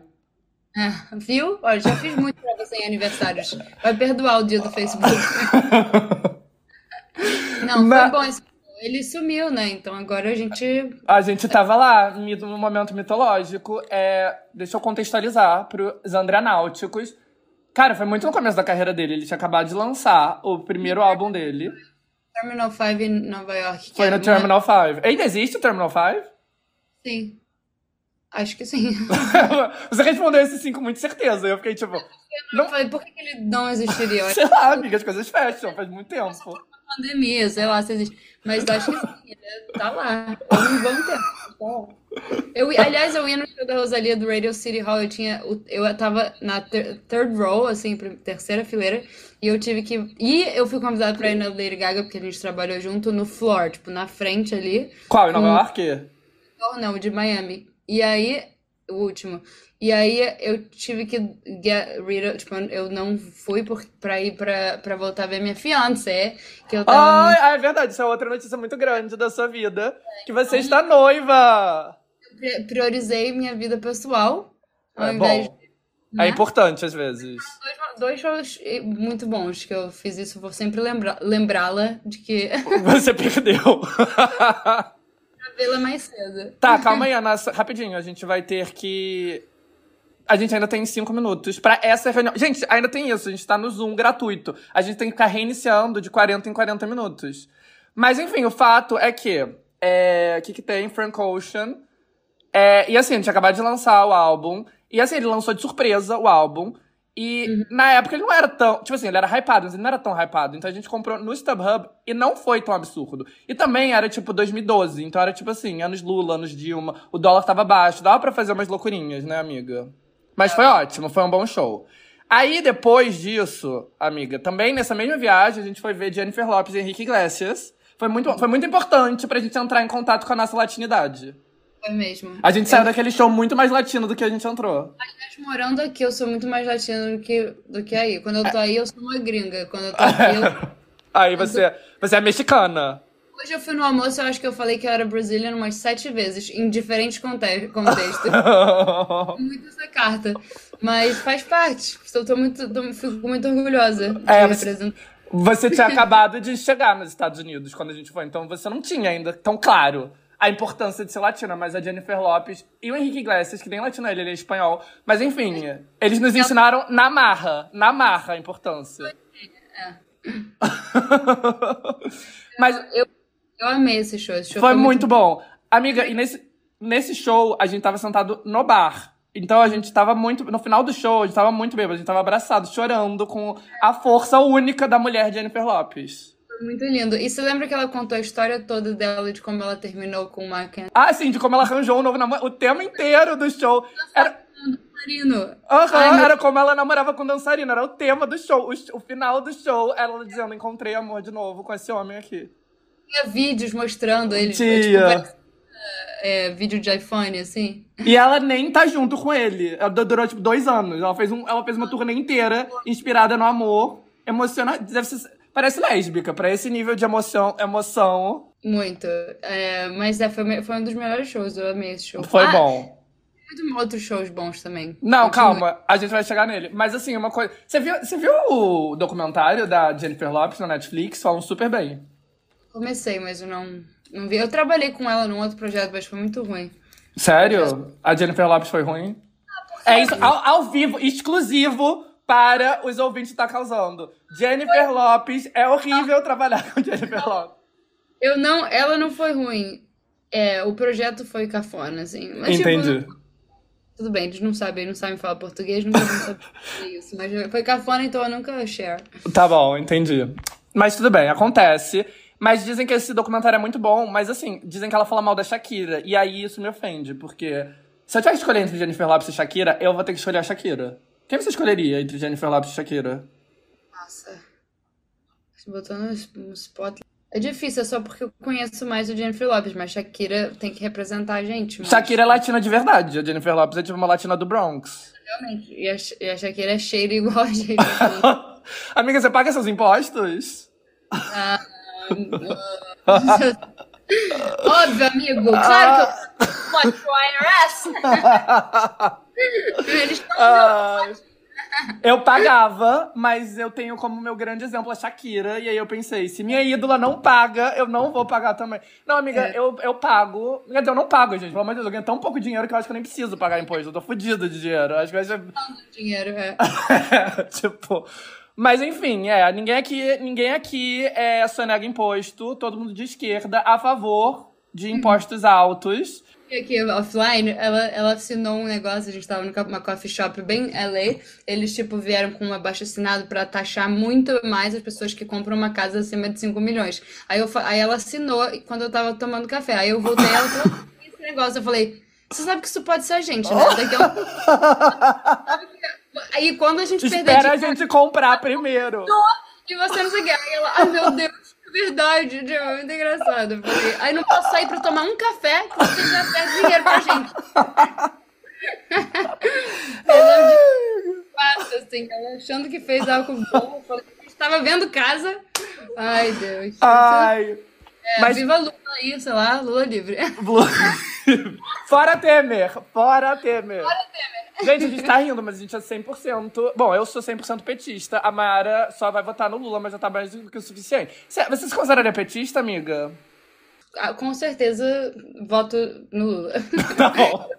É, viu? Olha, já fiz muito pra você em aniversários. Vai perdoar o dia do Facebook. Não, foi bom esse ele sumiu, né? Então agora a gente. A gente tava lá, no momento mitológico. É, deixa eu contextualizar pros Andreanáuticos. Cara, foi muito no começo da carreira dele. Ele tinha acabado de lançar o primeiro álbum dele. Terminal 5 em Nova York. Foi no Terminal 5. Ainda existe o Terminal 5? Sim. Acho que sim. Você respondeu esse sim com muita certeza. Eu fiquei tipo. Eu não, falei, por que ele não existiria? sei lá, amiga, as coisas fecham, faz muito tempo. Pandemia, sei lá se existe. Mas acho que sim, tá lá. Há um bom tempo. Eu, aliás, eu ia no show da Rosalia do Radio City Hall, eu tinha. Eu tava na ter, third row, assim, terceira fileira, e eu tive que. E eu fui convidada pra ir na Lady Gaga, porque a gente trabalhou junto no floor, tipo, na frente ali. Qual? Em Nova York? Não, não, de Miami. E aí, o último. E aí eu tive que get rid of, tipo, eu não fui por, pra ir pra, pra voltar a ver minha fiancé, que eu tava... Ah, é verdade, isso é outra notícia muito grande da sua vida, que você está noiva! priorizei minha vida pessoal. Ao é invés bom. De, né? É importante, às vezes. Dois, dois shows muito bons que eu fiz isso, vou sempre lembra, lembrá-la de que. Você perdeu. vê-la mais cedo. Tá, calma aí, Ana. Rapidinho, a gente vai ter que. A gente ainda tem cinco minutos para essa reunião. Gente, ainda tem isso, a gente tá no Zoom gratuito. A gente tem que ficar reiniciando de 40 em 40 minutos. Mas enfim, o fato é que. É, o que, que tem? Frank Ocean é, e assim, ele tinha acabado de lançar o álbum. E assim, ele lançou de surpresa o álbum. E uhum. na época ele não era tão. Tipo assim, ele era hypado, mas ele não era tão hypado. Então a gente comprou no StubHub e não foi tão absurdo. E também era tipo 2012. Então era tipo assim, anos Lula, anos Dilma. O dólar tava baixo. Dava pra fazer umas loucurinhas, né, amiga? Mas foi ótimo, foi um bom show. Aí depois disso, amiga, também nessa mesma viagem, a gente foi ver Jennifer Lopes e Henrique Iglesias. Foi muito, foi muito importante pra gente entrar em contato com a nossa latinidade. Foi mesmo. A gente saiu daquele show muito mais latino do que a gente entrou. Aliás, morando aqui, eu sou muito mais latino do que, do que aí. Quando eu tô aí, eu sou uma gringa. Quando eu tô aqui, eu... Aí você, você é mexicana. Hoje eu fui no almoço, eu acho que eu falei que eu era brasileira umas sete vezes, em diferentes conte contextos. muito essa carta. Mas faz parte. Eu tô muito, tô, fico muito orgulhosa é, você, você tinha acabado de chegar nos Estados Unidos quando a gente foi, então você não tinha ainda tão claro a importância de ser latina, mas a Jennifer Lopes e o Henrique Iglesias, que nem latino ele, ele é espanhol. Mas enfim, eles nos ensinaram na marra, na marra a importância. É. mas eu, eu amei esse show. Esse show foi, foi muito, muito bom. Amiga, e nesse, nesse show a gente tava sentado no bar. Então a gente tava muito. No final do show, a gente tava muito bêbado, a gente tava abraçado, chorando com a força única da mulher Jennifer Lopes. Muito lindo. E você lembra que ela contou a história toda dela de como ela terminou com o Mark Ah, sim, de como ela arranjou um novo namoro. O tema inteiro do show. Era... Dançarino. Aham, uhum, era como ela namorava com o dançarino. Era o tema do show. O, o final do show, ela dizendo: Encontrei amor de novo com esse homem aqui. Tinha vídeos mostrando ele. Tinha. Tipo, é, vídeo de iPhone, assim. E ela nem tá junto com ele. Ela durou, tipo, dois anos. Ela fez, um, ela fez uma turnê inteira inspirada no amor. Emocionante. Deve ser. Parece lésbica, pra esse nível de emoção. emoção. Muito. É, mas é, foi, foi um dos melhores shows. Eu amei esse show. Foi ah, bom. Muito outros shows bons também. Não, calma, a gente vai chegar nele. Mas assim, uma coisa. Você viu, você viu o documentário da Jennifer Lopes na Netflix? Falam super bem. Comecei, mas eu não. Não vi. Eu trabalhei com ela num outro projeto, mas foi muito ruim. Sério? A Jennifer Lopes foi ruim? Ah, é isso, ao, ao, vivo, exclusivo para os ouvintes que tá causando. Jennifer foi... Lopes, é horrível trabalhar com Jennifer não. Lopes. Eu não, ela não foi ruim. É, o projeto foi cafona, assim. Mas, tipo, Entendi. Tipo, tudo bem, eles não sabem, não sabem falar português, nunca vão saber isso. Mas foi cafona, então eu nunca share. Tá bom, entendi. Mas tudo bem, acontece. Mas dizem que esse documentário é muito bom, mas assim, dizem que ela fala mal da Shakira. E aí isso me ofende, porque se eu tiver que escolher entre Jennifer Lopes e Shakira, eu vou ter que escolher a Shakira. Quem você escolheria entre Jennifer Lopes e Shakira? Nossa. Se botou no, no spot. É difícil, é só porque eu conheço mais o Jennifer Lopes, mas Shakira tem que representar a gente. Mas... Shakira é latina de verdade. A Jennifer Lopes é tipo uma latina do Bronx. Realmente. E a, e a Shakira é cheira igual a gente. Amiga, você paga seus impostos? Ah. Óbvio, amigo. Claro que eu pode pro IRS. Eles ah, Eu pagava, mas eu tenho como meu grande exemplo a Shakira. E aí eu pensei, se minha ídola não paga, eu não vou pagar também. Não, amiga, é. eu, eu pago. Quer dizer, eu não pago, gente. Pelo amor de Deus, eu ganho tão pouco dinheiro que eu acho que eu nem preciso pagar imposto. Eu tô fudido de dinheiro. Eu acho que vai ser. Dinheiro, é. tipo. Mas enfim, é, ninguém aqui, ninguém aqui é sonega imposto, todo mundo de esquerda a favor de impostos altos. E aqui, offline, ela, ela assinou um negócio, a gente tava numa coffee shop bem LA, eles, tipo, vieram com um abaixo assinado pra taxar muito mais as pessoas que compram uma casa acima de 5 milhões. Aí, eu, aí ela assinou quando eu tava tomando café. Aí eu voltei, ela falou, esse negócio, eu falei, você sabe que isso pode ser a gente, né? Daqui a Aí quando a gente Espera perder. Espera a gente comprar primeiro. E você não sei o que. Aí ela, ai meu Deus, que verdade, é muito engraçado. Falei, aí não posso sair pra tomar um café que você já perde dinheiro pra gente. Passa, assim, ela achando que fez algo bom. Falei, estava vendo casa. Ai, Deus. Ai. É, Mas... Viva Lula aí, sei lá, Lula livre. Fora Temer! Fora Temer! Fora Temer! Gente, a gente tá rindo, mas a gente é 100%. Bom, eu sou 100% petista. A Mara só vai votar no Lula, mas já tá mais do que o suficiente. Você se consideraria petista, amiga? Ah, com certeza voto no Lula. Tá bom.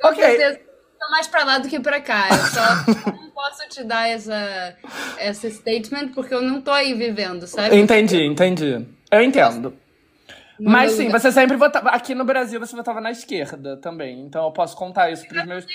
com ok. certeza tô mais pra lá do que pra cá. Eu só não posso te dar essa, essa statement porque eu não tô aí vivendo, sabe? Entendi, entendi. Eu entendo. Mas sim, você sempre votava. Aqui no Brasil você votava na esquerda também. Então eu posso contar isso pros meus.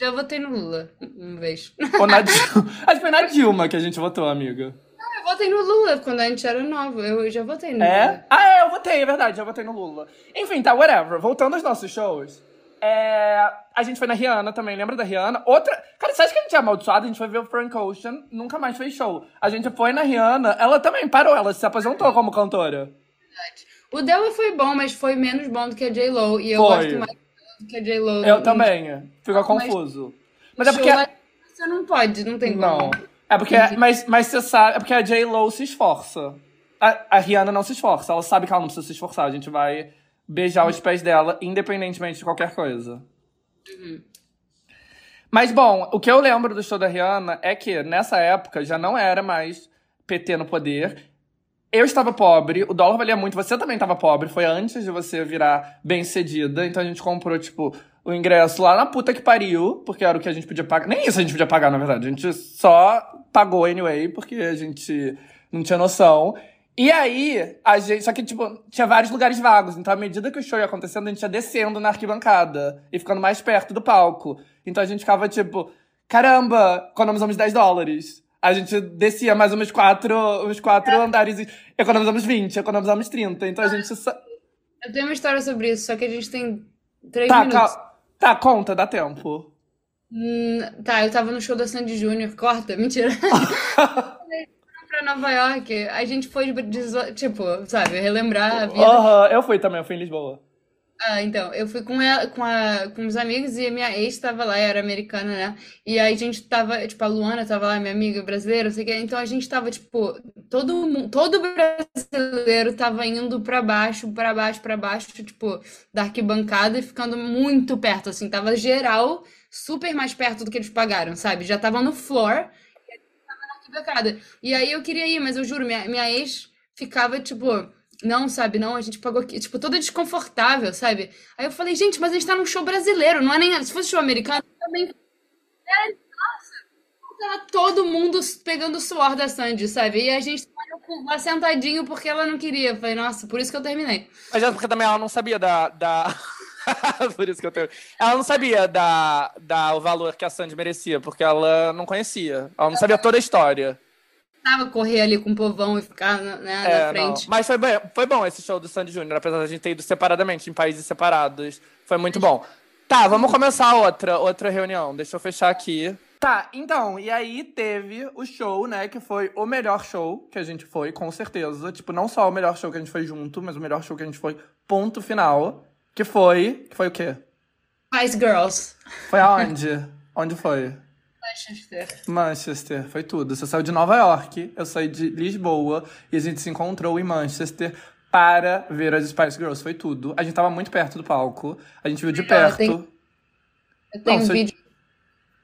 Já votei no Lula uma vez. Ou na Dilma. Acho que foi na Dilma que a gente votou, amiga. Não, eu votei no Lula quando a gente era novo. Eu já votei no é? Lula. Ah, é, eu votei, é verdade, já votei no Lula. Enfim, tá, whatever. Voltando aos nossos shows. É... A gente foi na Rihanna também, lembra da Rihanna? Outra. Cara, você acha que a gente é amaldiçoado? A gente foi ver o Frank Ocean, nunca mais fez show. A gente foi na Rihanna, ela também parou, ela se aposentou como cantora. Verdade. O dela foi bom, mas foi menos bom do que a J-Lo. E eu foi. gosto mais que a J-Lo. Eu também. Fica confuso. Mas é porque. Você não pode, não tem Não. É porque. Mas, mas você sabe. É porque a J-Lo se esforça. A, a Rihanna não se esforça. Ela sabe que ela não precisa se esforçar. A gente vai beijar os pés dela, independentemente de qualquer coisa. Uhum. Mas, bom, o que eu lembro do show da Rihanna é que, nessa época, já não era mais PT no poder. Eu estava pobre, o dólar valia muito, você também estava pobre, foi antes de você virar bem cedida, então a gente comprou, tipo, o ingresso lá na puta que pariu, porque era o que a gente podia pagar. Nem isso a gente podia pagar, na verdade. A gente só pagou anyway, porque a gente não tinha noção. E aí, a gente. Só que, tipo, tinha vários lugares vagos. Então, à medida que o show ia acontecendo, a gente ia descendo na arquibancada e ficando mais perto do palco. Então a gente ficava, tipo, caramba, economizamos 10 dólares. A gente descia mais uns quatro, uns quatro é. andares e economizamos 20, economizamos 30. Então a gente. Eu tenho uma história sobre isso, só que a gente tem três tá, minutos. Cal... Tá, conta, dá tempo. Hum, tá, eu tava no show da Sandy Júnior. Corta, mentira. pra Nova York. A gente foi, tipo, sabe, relembrar a vida. Aham, eu fui também, eu fui em Lisboa. Ah, então, eu fui com ela, com, a, com os amigos e a minha ex tava lá, era americana, né? E aí a gente tava, tipo, a Luana tava lá, minha amiga brasileira, não sei o que. Então a gente tava, tipo, todo mundo, todo brasileiro tava indo pra baixo, pra baixo, pra baixo, tipo, da arquibancada e ficando muito perto, assim. Tava geral, super mais perto do que eles pagaram, sabe? Já tava no floor e tava na arquibancada. E aí eu queria ir, mas eu juro, minha, minha ex ficava, tipo não, sabe, não, a gente pagou aqui, tipo, toda desconfortável, sabe? Aí eu falei, gente, mas a gente tá num show brasileiro, não é nem. Se fosse show americano, também. É, nossa, tava todo mundo pegando o suor da Sandy, sabe? E a gente lá sentadinho porque ela não queria. Falei, nossa, por isso que eu terminei. Mas é porque também ela não sabia da. da... por isso que eu tenho. Ela não sabia da, da, o valor que a Sandy merecia, porque ela não conhecia. Ela não sabia toda a história precisava correr ali com o povão e ficar né, é, na frente. Não. Mas foi, bem, foi bom esse show do Sandy Júnior, apesar da gente ter ido separadamente, em países separados. Foi muito bom. Tá, vamos começar outra, outra reunião. Deixa eu fechar aqui. Tá, então, e aí teve o show, né, que foi o melhor show que a gente foi, com certeza. Tipo, não só o melhor show que a gente foi junto, mas o melhor show que a gente foi, ponto final. Que foi. Que foi o quê? Spice Girls. Foi aonde? Onde foi? Manchester. Manchester, foi tudo. Você saiu de Nova York, eu saí de Lisboa e a gente se encontrou em Manchester para ver as Spice Girls. Foi tudo. A gente tava muito perto do palco, a gente viu de perto. Eu tenho, um você... vídeo.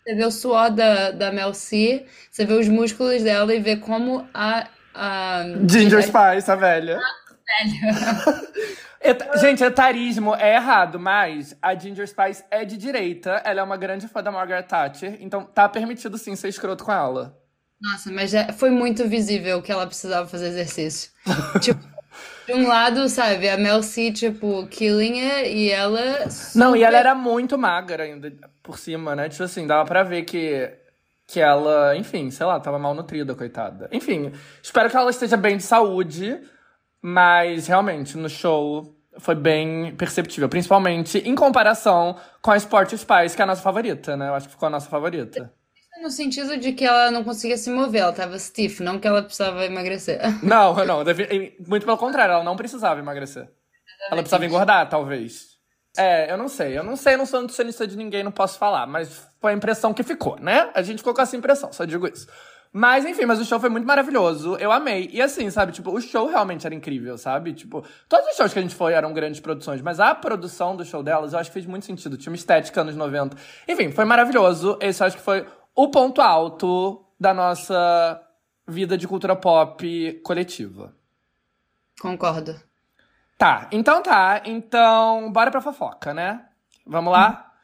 Você vê o suor da, da Mel C, você vê os músculos dela e vê como a. a... Ginger Spice, a velha. A velha. gente, etarismo é errado, mas a Ginger Spice é de direita, ela é uma grande fã da Margaret Thatcher, então tá permitido sim ser escroto com ela. Nossa, mas já foi muito visível que ela precisava fazer exercício. tipo, de um lado, sabe, a Mel C, tipo, killing it, e ela. Super... Não, e ela era muito magra ainda por cima, né? Tipo assim, dava pra ver que, que ela, enfim, sei lá, tava mal nutrida, coitada. Enfim, espero que ela esteja bem de saúde, mas realmente, no show foi bem perceptível, principalmente em comparação com a Sport Spice, que é a nossa favorita, né? Eu acho que ficou a nossa favorita. No sentido de que ela não conseguia se mover, ela tava stiff, não que ela precisava emagrecer. Não, não, muito pelo contrário, ela não precisava emagrecer. Exatamente. Ela precisava engordar, talvez. É, eu não sei, eu não sei, eu não sou nutricionista de ninguém, não posso falar, mas foi a impressão que ficou, né? A gente ficou com essa impressão, só digo isso. Mas, enfim, mas o show foi muito maravilhoso. Eu amei. E assim, sabe, tipo, o show realmente era incrível, sabe? Tipo, todos os shows que a gente foi eram grandes produções, mas a produção do show delas eu acho que fez muito sentido. Tinha uma estética anos 90. Enfim, foi maravilhoso. Esse eu acho que foi o ponto alto da nossa vida de cultura pop coletiva. Concordo. Tá, então tá. Então, bora pra fofoca, né? Vamos lá?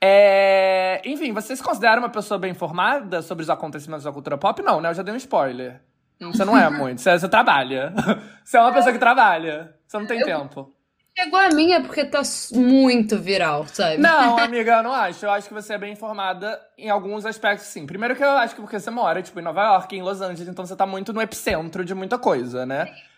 É... Enfim, você se considera uma pessoa bem informada sobre os acontecimentos da cultura pop? Não, né? Eu já dei um spoiler. Você não é muito. Você, você trabalha. Você é uma pessoa que trabalha. Você não tem eu... tempo. Chegou a minha porque tá muito viral, sabe? Não, amiga, eu não acho. Eu acho que você é bem informada em alguns aspectos, sim. Primeiro que eu acho que porque você mora, tipo, em Nova York, em Los Angeles, então você tá muito no epicentro de muita coisa, né? Sim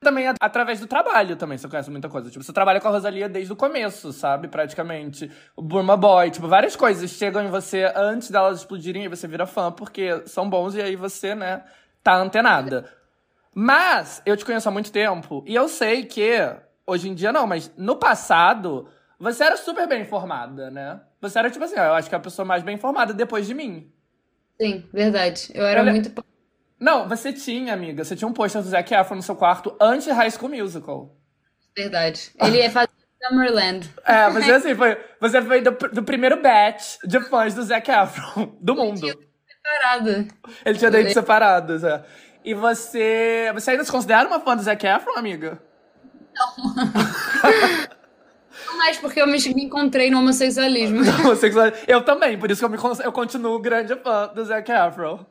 também através do trabalho também, você conhece muita coisa. Tipo, você trabalha com a Rosalia desde o começo, sabe? Praticamente. O Burma Boy, tipo, várias coisas chegam em você antes delas explodirem e você vira fã porque são bons e aí você, né, tá antenada. Mas eu te conheço há muito tempo e eu sei que, hoje em dia não, mas no passado, você era super bem informada, né? Você era tipo assim, ó, eu acho que é a pessoa mais bem informada depois de mim. Sim, verdade. Eu era muito não, você tinha, amiga. Você tinha um pôster do Zac Efron no seu quarto antes de High School Musical. Verdade. Ele é fazer Summerland. É, mas assim, foi, você foi do, do primeiro batch de fãs do Zac Efron do mundo. Ele tinha separado. Ele tinha dentes separados, é. E você. Você ainda se considera uma fã do Zac Efron, amiga? Não mais porque eu me, me encontrei no homossexualismo. Eu também, por isso que eu, me, eu continuo grande fã do Zac Efron.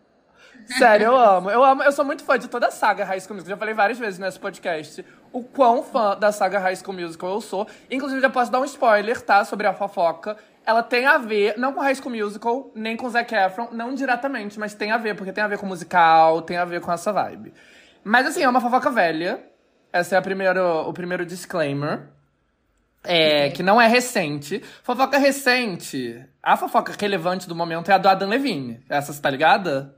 Sério, eu amo. Eu amo. Eu sou muito fã de toda a saga High School Musical. Já falei várias vezes nesse podcast o quão fã da saga High School Musical eu sou. Inclusive, já posso dar um spoiler, tá? Sobre a fofoca. Ela tem a ver, não com High School Musical, nem com Zac Efron, não diretamente, mas tem a ver, porque tem a ver com musical, tem a ver com essa vibe. Mas assim, é uma fofoca velha. Esse é a primeiro, o primeiro disclaimer. É, que não é recente. Fofoca recente. A fofoca relevante do momento é a do Adam Levine. Essa você tá ligada?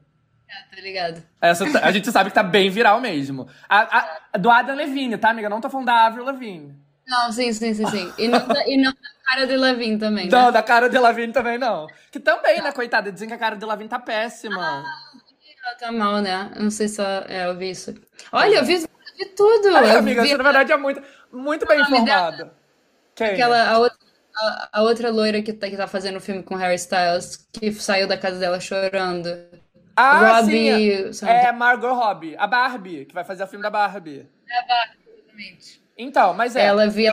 É, tá ligado. Essa, tá, a gente sabe que tá bem viral mesmo. A, a, do Adam Levine, tá, amiga? Não tô falando da Avril Lavigne. Não, sim, sim, sim, sim. E não, da, e não da cara de Lavigne também, né? Não, da cara de Lavigne também não. Que também, né, coitada? Dizem que a cara de Lavigne tá péssima. Ah, ela tá mal, né? Não sei se ela, é, eu vi isso. Olha, eu vi, eu vi tudo. Ai, eu amiga, vi... você na verdade é muito, muito bem informada. Quem? Aquela, a outra, a, a, outra loira que tá, que tá fazendo o filme com Harry Styles, que saiu da casa dela chorando. Ah, Robbie, sim. É Margot Robbie, a Barbie, que vai fazer o filme da Barbie. É a Barbie, exatamente. Então, mas é. Ela viu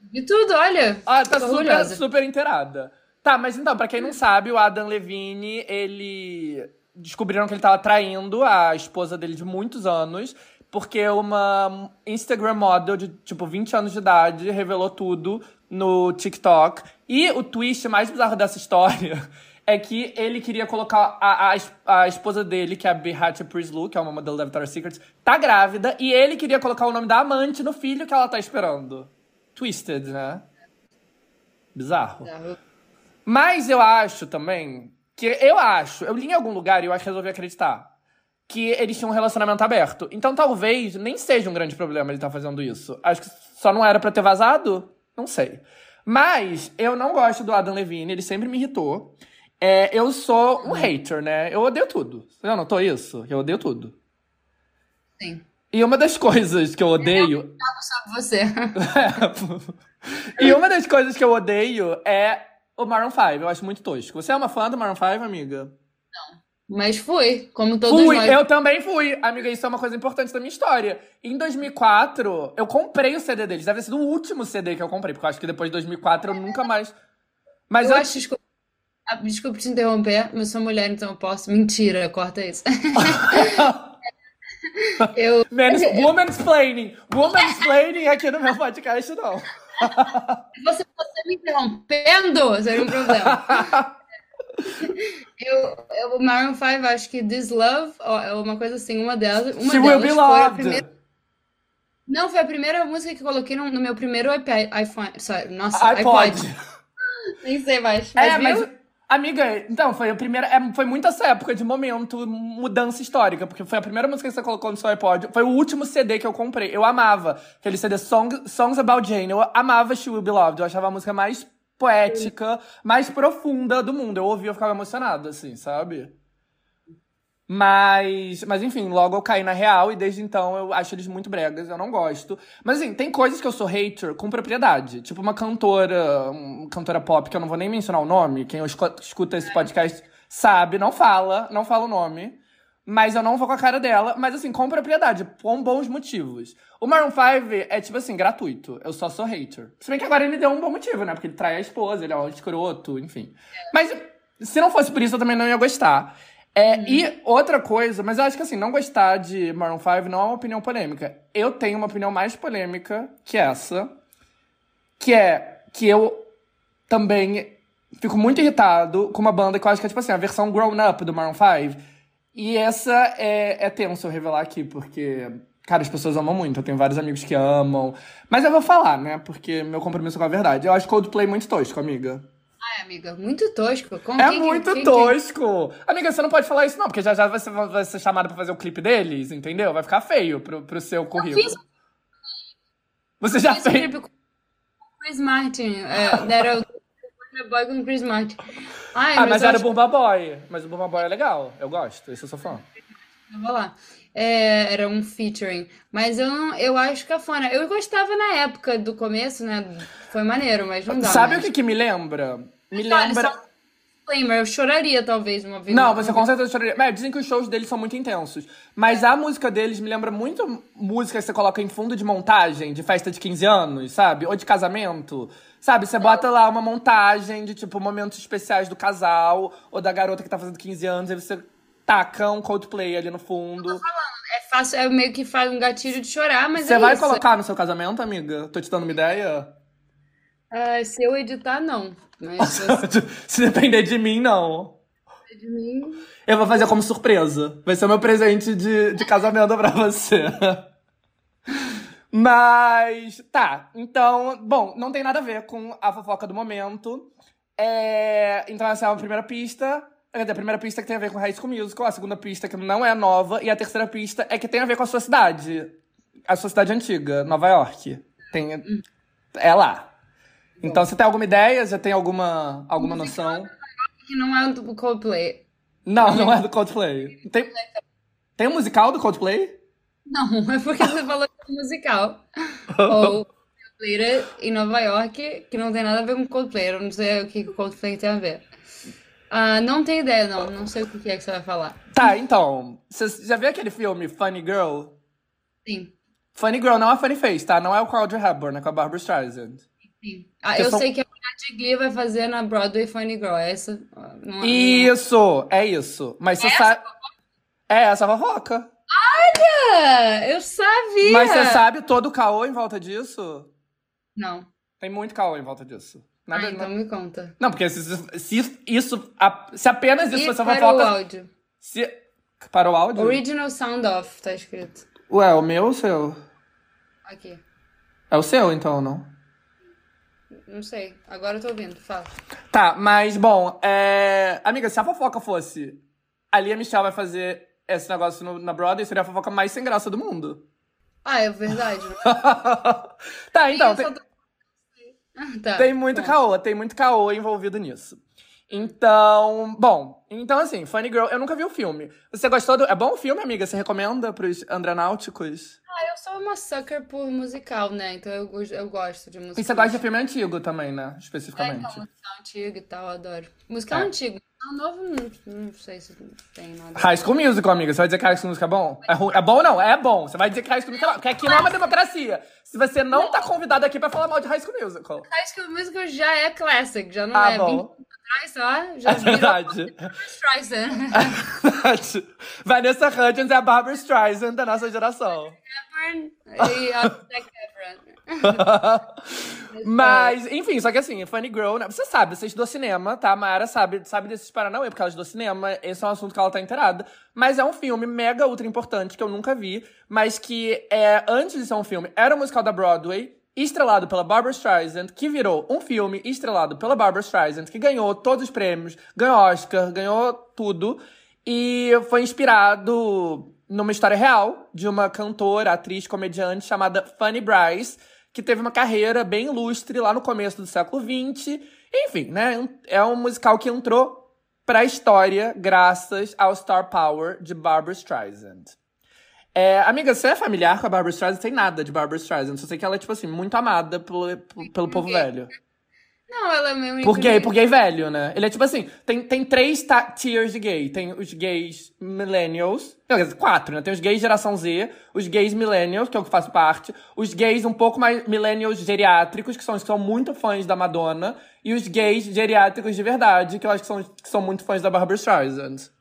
de tudo, olha. Ah, tá super, super inteirada. Tá, mas então, pra quem não sabe, o Adam Levine, ele. Descobriram que ele tava traindo a esposa dele de muitos anos, porque uma Instagram model de, tipo, 20 anos de idade revelou tudo no TikTok. E o twist mais bizarro dessa história é que ele queria colocar a, a, a esposa dele, que é a Behatia Prislu, que é uma modelo da Victoria's Secret, tá grávida, e ele queria colocar o nome da amante no filho que ela tá esperando. Twisted, né? Bizarro. Mas eu acho também que eu acho, eu li em algum lugar e eu acho que resolvi acreditar que eles tinham um relacionamento aberto. Então talvez nem seja um grande problema ele estar tá fazendo isso. Acho que só não era para ter vazado, não sei. Mas eu não gosto do Adam Levine, ele sempre me irritou. É, eu sou um hater, né? Eu odeio tudo. Você notou isso? Eu odeio tudo. Sim. E uma das coisas que eu odeio. Eu sobre você. é. E uma das coisas que eu odeio é o Maroon 5. Eu acho muito tosco. Você é uma fã do Maroon 5, amiga? Não. Mas fui, como todos fui, nós. eu também fui. Amiga, isso é uma coisa importante da minha história. Em 2004, eu comprei o CD deles. Deve ser o último CD que eu comprei, porque eu acho que depois de 2004 eu nunca mais. Mas eu, eu... acho. Ah, desculpa te interromper, mas sou mulher, então eu posso. Mentira, corta isso. eu. Men's, womansplaining. Womansplaining aqui no meu podcast, não. Você, você me interrompendo seria um problema. eu, eu, o Maroon 5, acho que This Love, é uma coisa assim, uma delas. Uma She delas will be foi a primeira. Não, foi a primeira música que coloquei no, no meu primeiro iPad. iPhone. Sorry, nossa, iPod. iPod. Nem sei mais. Mas É, viu? mas. Amiga, então, foi a primeira. é, foi muito essa época de momento, mudança histórica, porque foi a primeira música que você colocou no seu iPod. Foi o último CD que eu comprei. Eu amava. Aquele CD Song, Songs About Jane. Eu amava She Will Be Loved. Eu achava a música mais poética, mais profunda do mundo. Eu ouvia, eu ficava emocionado, assim, sabe? Mas, mas enfim, logo eu caí na real e desde então eu acho eles muito bregas, eu não gosto. Mas assim, tem coisas que eu sou hater com propriedade. Tipo uma cantora, uma cantora pop, que eu não vou nem mencionar o nome, quem escu- escuta esse podcast sabe, não fala, não fala o nome. Mas eu não vou com a cara dela, mas assim, com propriedade, com bons motivos. O Maroon 5 é, tipo assim, gratuito. Eu só sou hater. Se bem que agora ele deu um bom motivo, né? Porque ele trai a esposa, ele é um escroto, enfim. Mas se não fosse por isso, eu também não ia gostar. É, E outra coisa, mas eu acho que assim, não gostar de Maroon 5 não é uma opinião polêmica. Eu tenho uma opinião mais polêmica que essa, que é que eu também fico muito irritado com uma banda que eu acho que é tipo assim, a versão grown up do Maroon 5. E essa é, é tenso eu revelar aqui, porque, cara, as pessoas amam muito. Eu tenho vários amigos que amam. Mas eu vou falar, né? Porque meu compromisso com a verdade. Eu acho Coldplay muito tosco, amiga. Ai, amiga, muito tosco. Como É que- muito que- que- tosco. Amiga, você não pode falar isso, não, porque já já vai ser, vai ser chamada pra fazer o clipe deles, entendeu? Vai ficar feio pro, pro seu currículo. fiz- Você já fez. clipe com o Chris Martin. É, era o Boy com o Chris Martin. Ai, Ah, mas eu era o Burma Boy. Mas o Burma Boy é legal. Eu gosto. Esse eu sou fã. Eu vou lá. É, era um featuring. Mas eu, não, eu acho cafona. Eu gostava na época do começo, né? Foi maneiro, mas não dá Sabe mais. o que, que me lembra? Me Olha, lembra. só- Disclaimer, eu choraria talvez uma vez. Não, você com certeza choraria. É, dizem que os shows deles são muito intensos. Mas a música deles me lembra muito música que você coloca em fundo de montagem, de festa de 15 anos, sabe? Ou de casamento. Sabe, você bota lá uma montagem de, tipo, momentos especiais do casal ou da garota que tá fazendo 15 anos, aí você taca um Coldplay ali no fundo. É fácil, é meio que faz um gatilho de chorar, mas Você é vai isso. colocar no seu casamento, amiga? Tô te dando uma ideia? Ah, se eu editar, não. Mas se você Se depender de mim, não. de mim. Eu vou fazer como surpresa. Vai ser o meu presente de, de casamento pra você. Mas, tá. Então, bom, não tem nada a ver com a fofoca do momento. É, então, essa é a primeira pista. A primeira pista que tem a ver com High School Musical, a segunda pista que não é nova, e a terceira pista é que tem a ver com a sua cidade. A sua cidade antiga, Nova York. Tem, é lá. Então, você tem alguma ideia? Já tem alguma, alguma noção? Que não é do Coldplay. Não, não é do Coldplay. Tem, tem um musical do Coldplay? Não, é porque você falou de musical. Ou Coldplay em Nova York, que não tem nada a ver com Coldplay. Eu não sei o que o Coldplay tem a ver. Ah, não tenho ideia, não. Não sei o que é que você vai falar. Tá, então. Você já viu aquele filme Funny Girl? Sim, Funny Girl não é Funny Face, tá? Não é o com a Audrey Hepburn, é com a Barbara Streisand. Sim. Ah, eu são- sei que a mulher de Glee vai fazer na Broadway Funny Girl. Essa. Não, Isso, é isso. Mas você sabe. É essa a fofoca. Ah, eu sabia! Mas você sabe todo o caô em volta disso? Não. Tem muito caô em volta disso. Nada, Ah, então não... me conta. não, porque se, se isso. Se apenas isso E fosse a para o fofoca. áudio. Se... Para o áudio? Original Sound Off, tá escrito. Ué, o meu ou o seu? Aqui. É o seu, então, não? Não sei. Agora eu tô ouvindo. Fala. Tá, mas bom, é... amiga, se a fofoca fosse a Lia Michelle vai fazer esse negócio no- na Broadway, seria a fofoca mais sem graça do mundo. Ah, é verdade. né? tá, então, tem, tô- Ah, tá. tem muito Bom. caô, tem muito caô envolvido nisso. Então, bom, então assim, Funny Girl, eu nunca vi o filme. Você gostou do. É bom o filme, amiga? Você recomenda pros andranáuticos? Ah, eu sou uma sucker por musical, né? Então eu, gosto- eu gosto de musical. E você gosta de filme antigo também, né? É, Especificamente. então, musical antigo e tal, eu adoro. Musical É. antigo. Musical novo, não, não sei se tem nada. High School Musical, amiga. Você vai dizer que High School Musical é bom? É, é bom ou não? É bom. Você vai dizer que High School Musical é bom. Porque aqui não é uma democracia. Se você não tá convidado aqui pra falar mal de High School Musical. High School Musical já é classic, já não Ah, é bom. 20 anos atrás só, já É verdade. Vanessa Hudgens é a Barbara Streisand da nossa geração. E a Zac. Mas, enfim, só que assim, Funny Girl, né? Você sabe, você estudou cinema, tá? A Mayara sabe, sabe desses Paranauê, porque ela estudou cinema, esse é um assunto que ela tá inteirada. Mas é um filme mega ultra importante que eu nunca vi, mas que é, antes de ser um filme, era um musical da Broadway, estrelado pela Barbara Streisand, que virou um filme estrelado pela Barbara Streisand, que ganhou todos os prêmios, ganhou Oscar, ganhou tudo, e foi inspirado numa história real de uma cantora, atriz, comediante chamada Fanny Bryce, que teve uma carreira bem ilustre lá no começo do século XX. Enfim, né? É um musical que entrou pra história graças ao Star Power de Barbara Streisand. É, amiga, você é familiar com a Barbara Streisand? Tem nada de Barbara Streisand. Só sei que ela é, tipo assim, muito amada pelo, pelo povo velho. Não, ela é meio Por gay, por gay velho, né? Ele é tipo assim, tem, tem três tiers de gay. Tem os gays millennials. Não, quer dizer, quatro, né? Tem os gays geração Z, os gays millennials, que é o que faz parte, os gays um pouco mais millennials geriátricos, que são os que são muito fãs da Madonna, e os gays geriátricos de verdade, que eu acho que são, que são muito fãs da Barbara Streisand.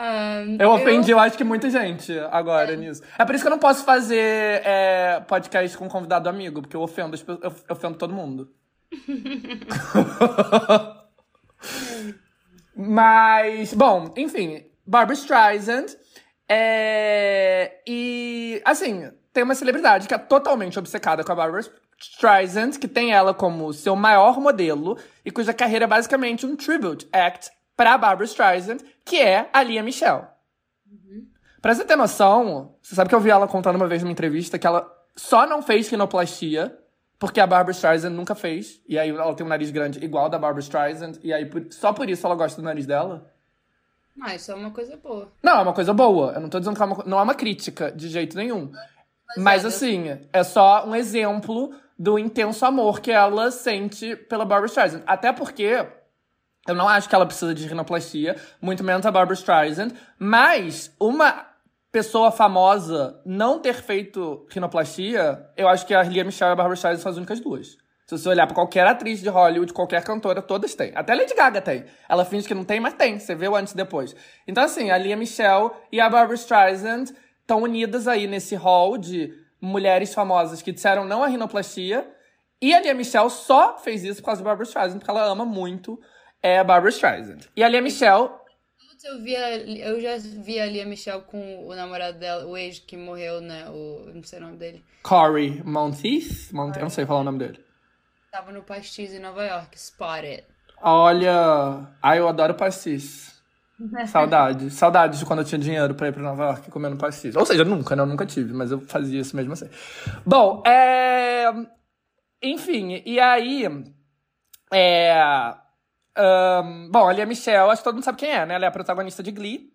Ah, Eu ofendi, eu acho que muita gente agora nisso. É por isso que eu não posso fazer é, podcast com convidado amigo, porque eu ofendo, eu eu ofendo todo mundo. Mas, bom, enfim, Barbara Streisand. É, e, assim, tem uma celebridade que é totalmente obcecada com a Barbara Streisand, que tem ela como seu maior modelo e cuja carreira é basicamente um tribute act pra Barbara Streisand, que é a Lia Michelle. Pra você ter noção, você sabe que eu vi ela contando uma vez numa entrevista que ela só não fez rinoplastia porque a Barbara Streisand nunca fez. E aí ela tem um nariz grande igual da Barbara Streisand. E aí só por isso ela gosta do nariz dela. Ah, isso é uma coisa boa. Não, é uma coisa boa. Eu não tô dizendo que é uma, não é uma crítica de jeito nenhum. Mas é, assim, é só um exemplo do intenso amor que ela sente pela Barbara Streisand. Até porque Eu não acho que ela precisa de rinoplastia, muito menos a Barbara Streisand, mas uma pessoa famosa não ter feito rinoplastia, eu acho que a Lia Michelle e a Barbara Streisand são as únicas duas. Se você olhar pra qualquer atriz de Hollywood, qualquer cantora, todas têm. Até a Lady Gaga tem. Ela finge que não tem, mas tem. Você vê o antes e depois. Então, assim, a Lia Michelle e a Barbara Streisand estão unidas aí nesse hall de mulheres famosas que disseram não à rinoplastia. E a Lia Michelle só fez isso por causa da Barbara Streisand, porque ela ama muito é, a Barbara Streisand. E a Lia Michelle eu, via, eu já vi a Lia Michelle com o namorado dela, o ex que morreu, né? O, não sei o nome dele. Corey Monteith? Mont eu não sei falar o nome dele. Tava no pastis em Nova York, Spotted. Olha, ai, eu adoro pastis. Saudade. Saudade de quando eu tinha dinheiro pra ir pra Nova York comendo pastis. Ou seja, nunca, né? Eu nunca tive, mas eu fazia isso mesmo assim. Bom, é. Enfim, e aí. É. Um, bom, ali é Michelle, acho que todo mundo sabe quem é, né? Ela é a protagonista de Glee.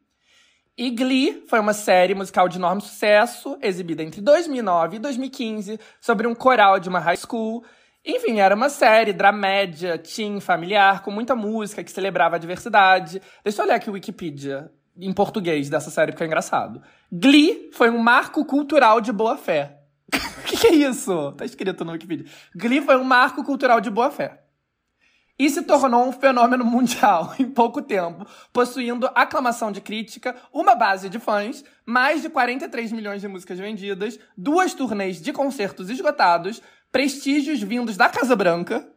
E Glee foi uma série musical de enorme sucesso, exibida entre 2009 e 2015, sobre um coral de uma high school enfim, era uma série dramédia, teen, familiar, com muita música que celebrava a diversidade. Deixa eu olhar aqui o Wikipedia em português dessa série, porque é engraçado. Glee foi um marco cultural de boa fé. O que, que, é isso? Tá escrito no Wikipedia. Glee foi um marco cultural de boa fé. E se tornou um fenômeno mundial em pouco tempo, possuindo aclamação de crítica, uma base de fãs, mais de 43 milhões de músicas vendidas, duas turnês de concertos esgotados, prestígios vindos da Casa Branca,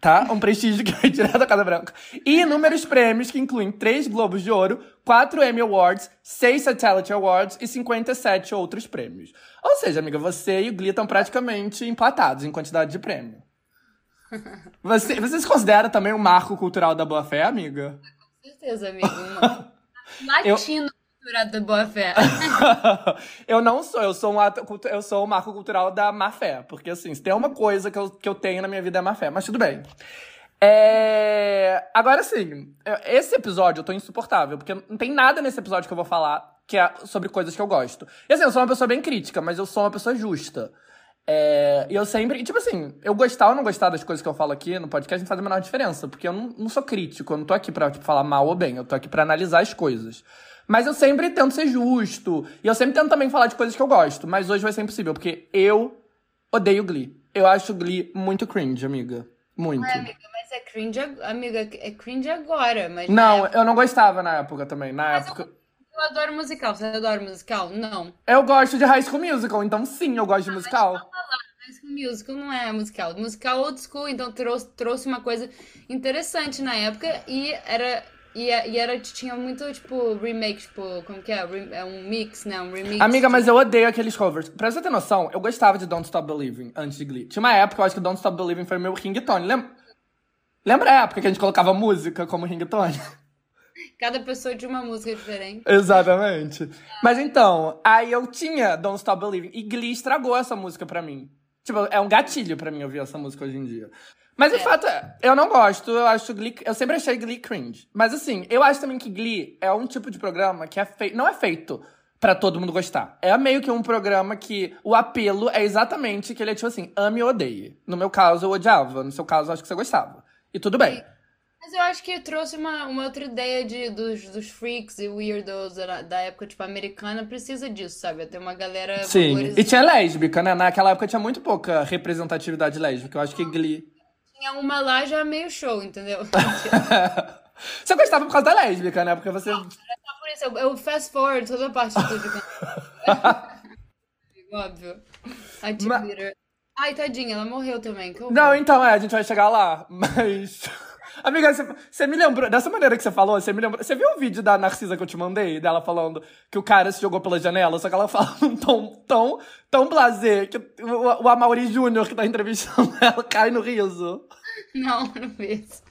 tá? Um prestígio que vai direto da Casa Branca. E inúmeros prêmios que incluem três Globos de Ouro, quatro Emmy Awards, seis Satellite Awards e 57 outros prêmios. Ou seja, amiga, você e o Glee estão praticamente empatados em quantidade de prêmio. Você, você se considera também um marco cultural da boa fé, amiga? Com certeza, amiga. Latino. Eu da boa fé. eu não sou, eu sou, um ato, eu sou um marco cultural da má fé. Porque, assim, se tem uma coisa que eu, que eu tenho na minha vida é má fé. Mas tudo bem. É... Agora, assim, esse episódio eu tô insuportável. Porque não tem nada nesse episódio que eu vou falar que é sobre coisas que eu gosto. E, assim, eu sou uma pessoa bem crítica, mas eu sou uma pessoa justa. É, e eu sempre, tipo assim, eu gostar ou não gostar das coisas que eu falo aqui no podcast não faz a menor diferença, porque eu não, não sou crítico, eu não tô aqui pra tipo, falar mal ou bem, eu tô aqui pra analisar as coisas. Mas eu sempre tento ser justo. E eu sempre tento também falar de coisas que eu gosto. Mas hoje vai ser impossível, porque eu odeio Glee. Eu acho Glee muito cringe, amiga. Muito. Ai, amiga, mas é cringe, amiga, é cringe agora, mas... Não, época... eu não gostava na época também. Na mas época... Eu... Adoro musical. Você adora musical? Não. Eu gosto de High School Musical, então sim, eu gosto de musical. Mas High School Musical não é musical. Musical old school, então trouxe, trouxe uma coisa interessante na época e era e, e era, tinha muito, tipo, remake, tipo, como que é? É um mix, né? Um remix. Amiga, mas eu odeio aqueles covers. Pra você ter noção, eu gostava de Don't Stop Believing antes de Glee. Tinha uma época, eu acho que Don't Stop Believing foi meu ringtone. Lembra? Lembra a época que a gente colocava música como ringtone? Cada pessoa de uma música diferente. Exatamente. Mas então, aí eu tinha Don't Stop Believing. E Glee estragou essa música pra mim. Tipo, é um gatilho pra mim ouvir essa música hoje em dia. Mas de é. fato, eu não gosto, eu acho Glee. Eu sempre achei Glee cringe. Mas assim, eu acho também que Glee é um tipo de programa que é feito. Não é feito para todo mundo gostar. É meio que um programa que o apelo é exatamente que ele é tipo assim, ame ou odeie. No meu caso, eu odiava. No seu caso, eu acho que você gostava. E tudo bem. Mas eu acho que trouxe uma, uma outra ideia de, dos, dos freaks e weirdos da, da época, tipo, americana, precisa disso, sabe? Ter uma galera. Sim. E tinha lésbica, né? Naquela época tinha muito pouca representatividade lésbica. Eu acho que Glee tinha uma lá já meio show, entendeu? você gostava por causa da lésbica, né? Porque você. Não, era só por isso. Eu, eu fast forward toda a parte do Óbvio. A Mas... Ai, tadinha, ela morreu também. Não, então, é, a gente vai chegar lá. Mas. Amiga, você me lembrou, dessa maneira que você falou, você me lembrou. Você viu o vídeo da Narcisa que eu te mandei, dela falando que o cara se jogou pela janela, só que ela fala num tom tão, tão blazer que o, o Amaury Júnior que tá entrevistando ela cai no riso. Não, não vi isso.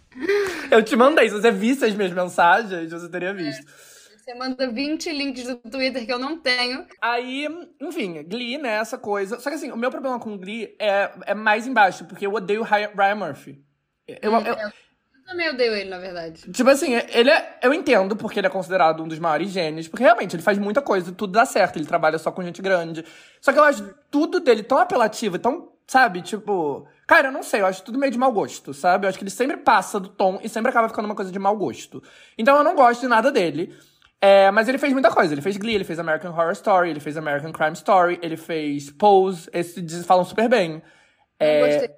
Eu te mandei, se você visse as minhas mensagens, você teria visto. É. Você manda 20 links do Twitter que eu não tenho. Aí, enfim, Glee, né, essa coisa. Só que assim, o meu problema com Glee é, é mais embaixo, porque eu odeio Ryan Murphy. Eu, eu, também odeio ele, na verdade. Tipo assim, ele é. Eu entendo porque ele é considerado um dos maiores gênios, porque realmente ele faz muita coisa, tudo dá certo, ele trabalha só com gente grande. Só que eu acho tudo dele tão apelativo, tão sabe? Tipo. Cara, eu não sei, eu acho tudo meio de mau gosto, sabe? Eu acho que ele sempre passa do tom e sempre acaba ficando uma coisa de mau gosto. Então eu não gosto de nada dele. É, mas ele fez muita coisa. Ele fez Glee, ele fez American Horror Story, ele fez American Crime Story, ele fez Pose. Esses falam super bem. É... Não gostei.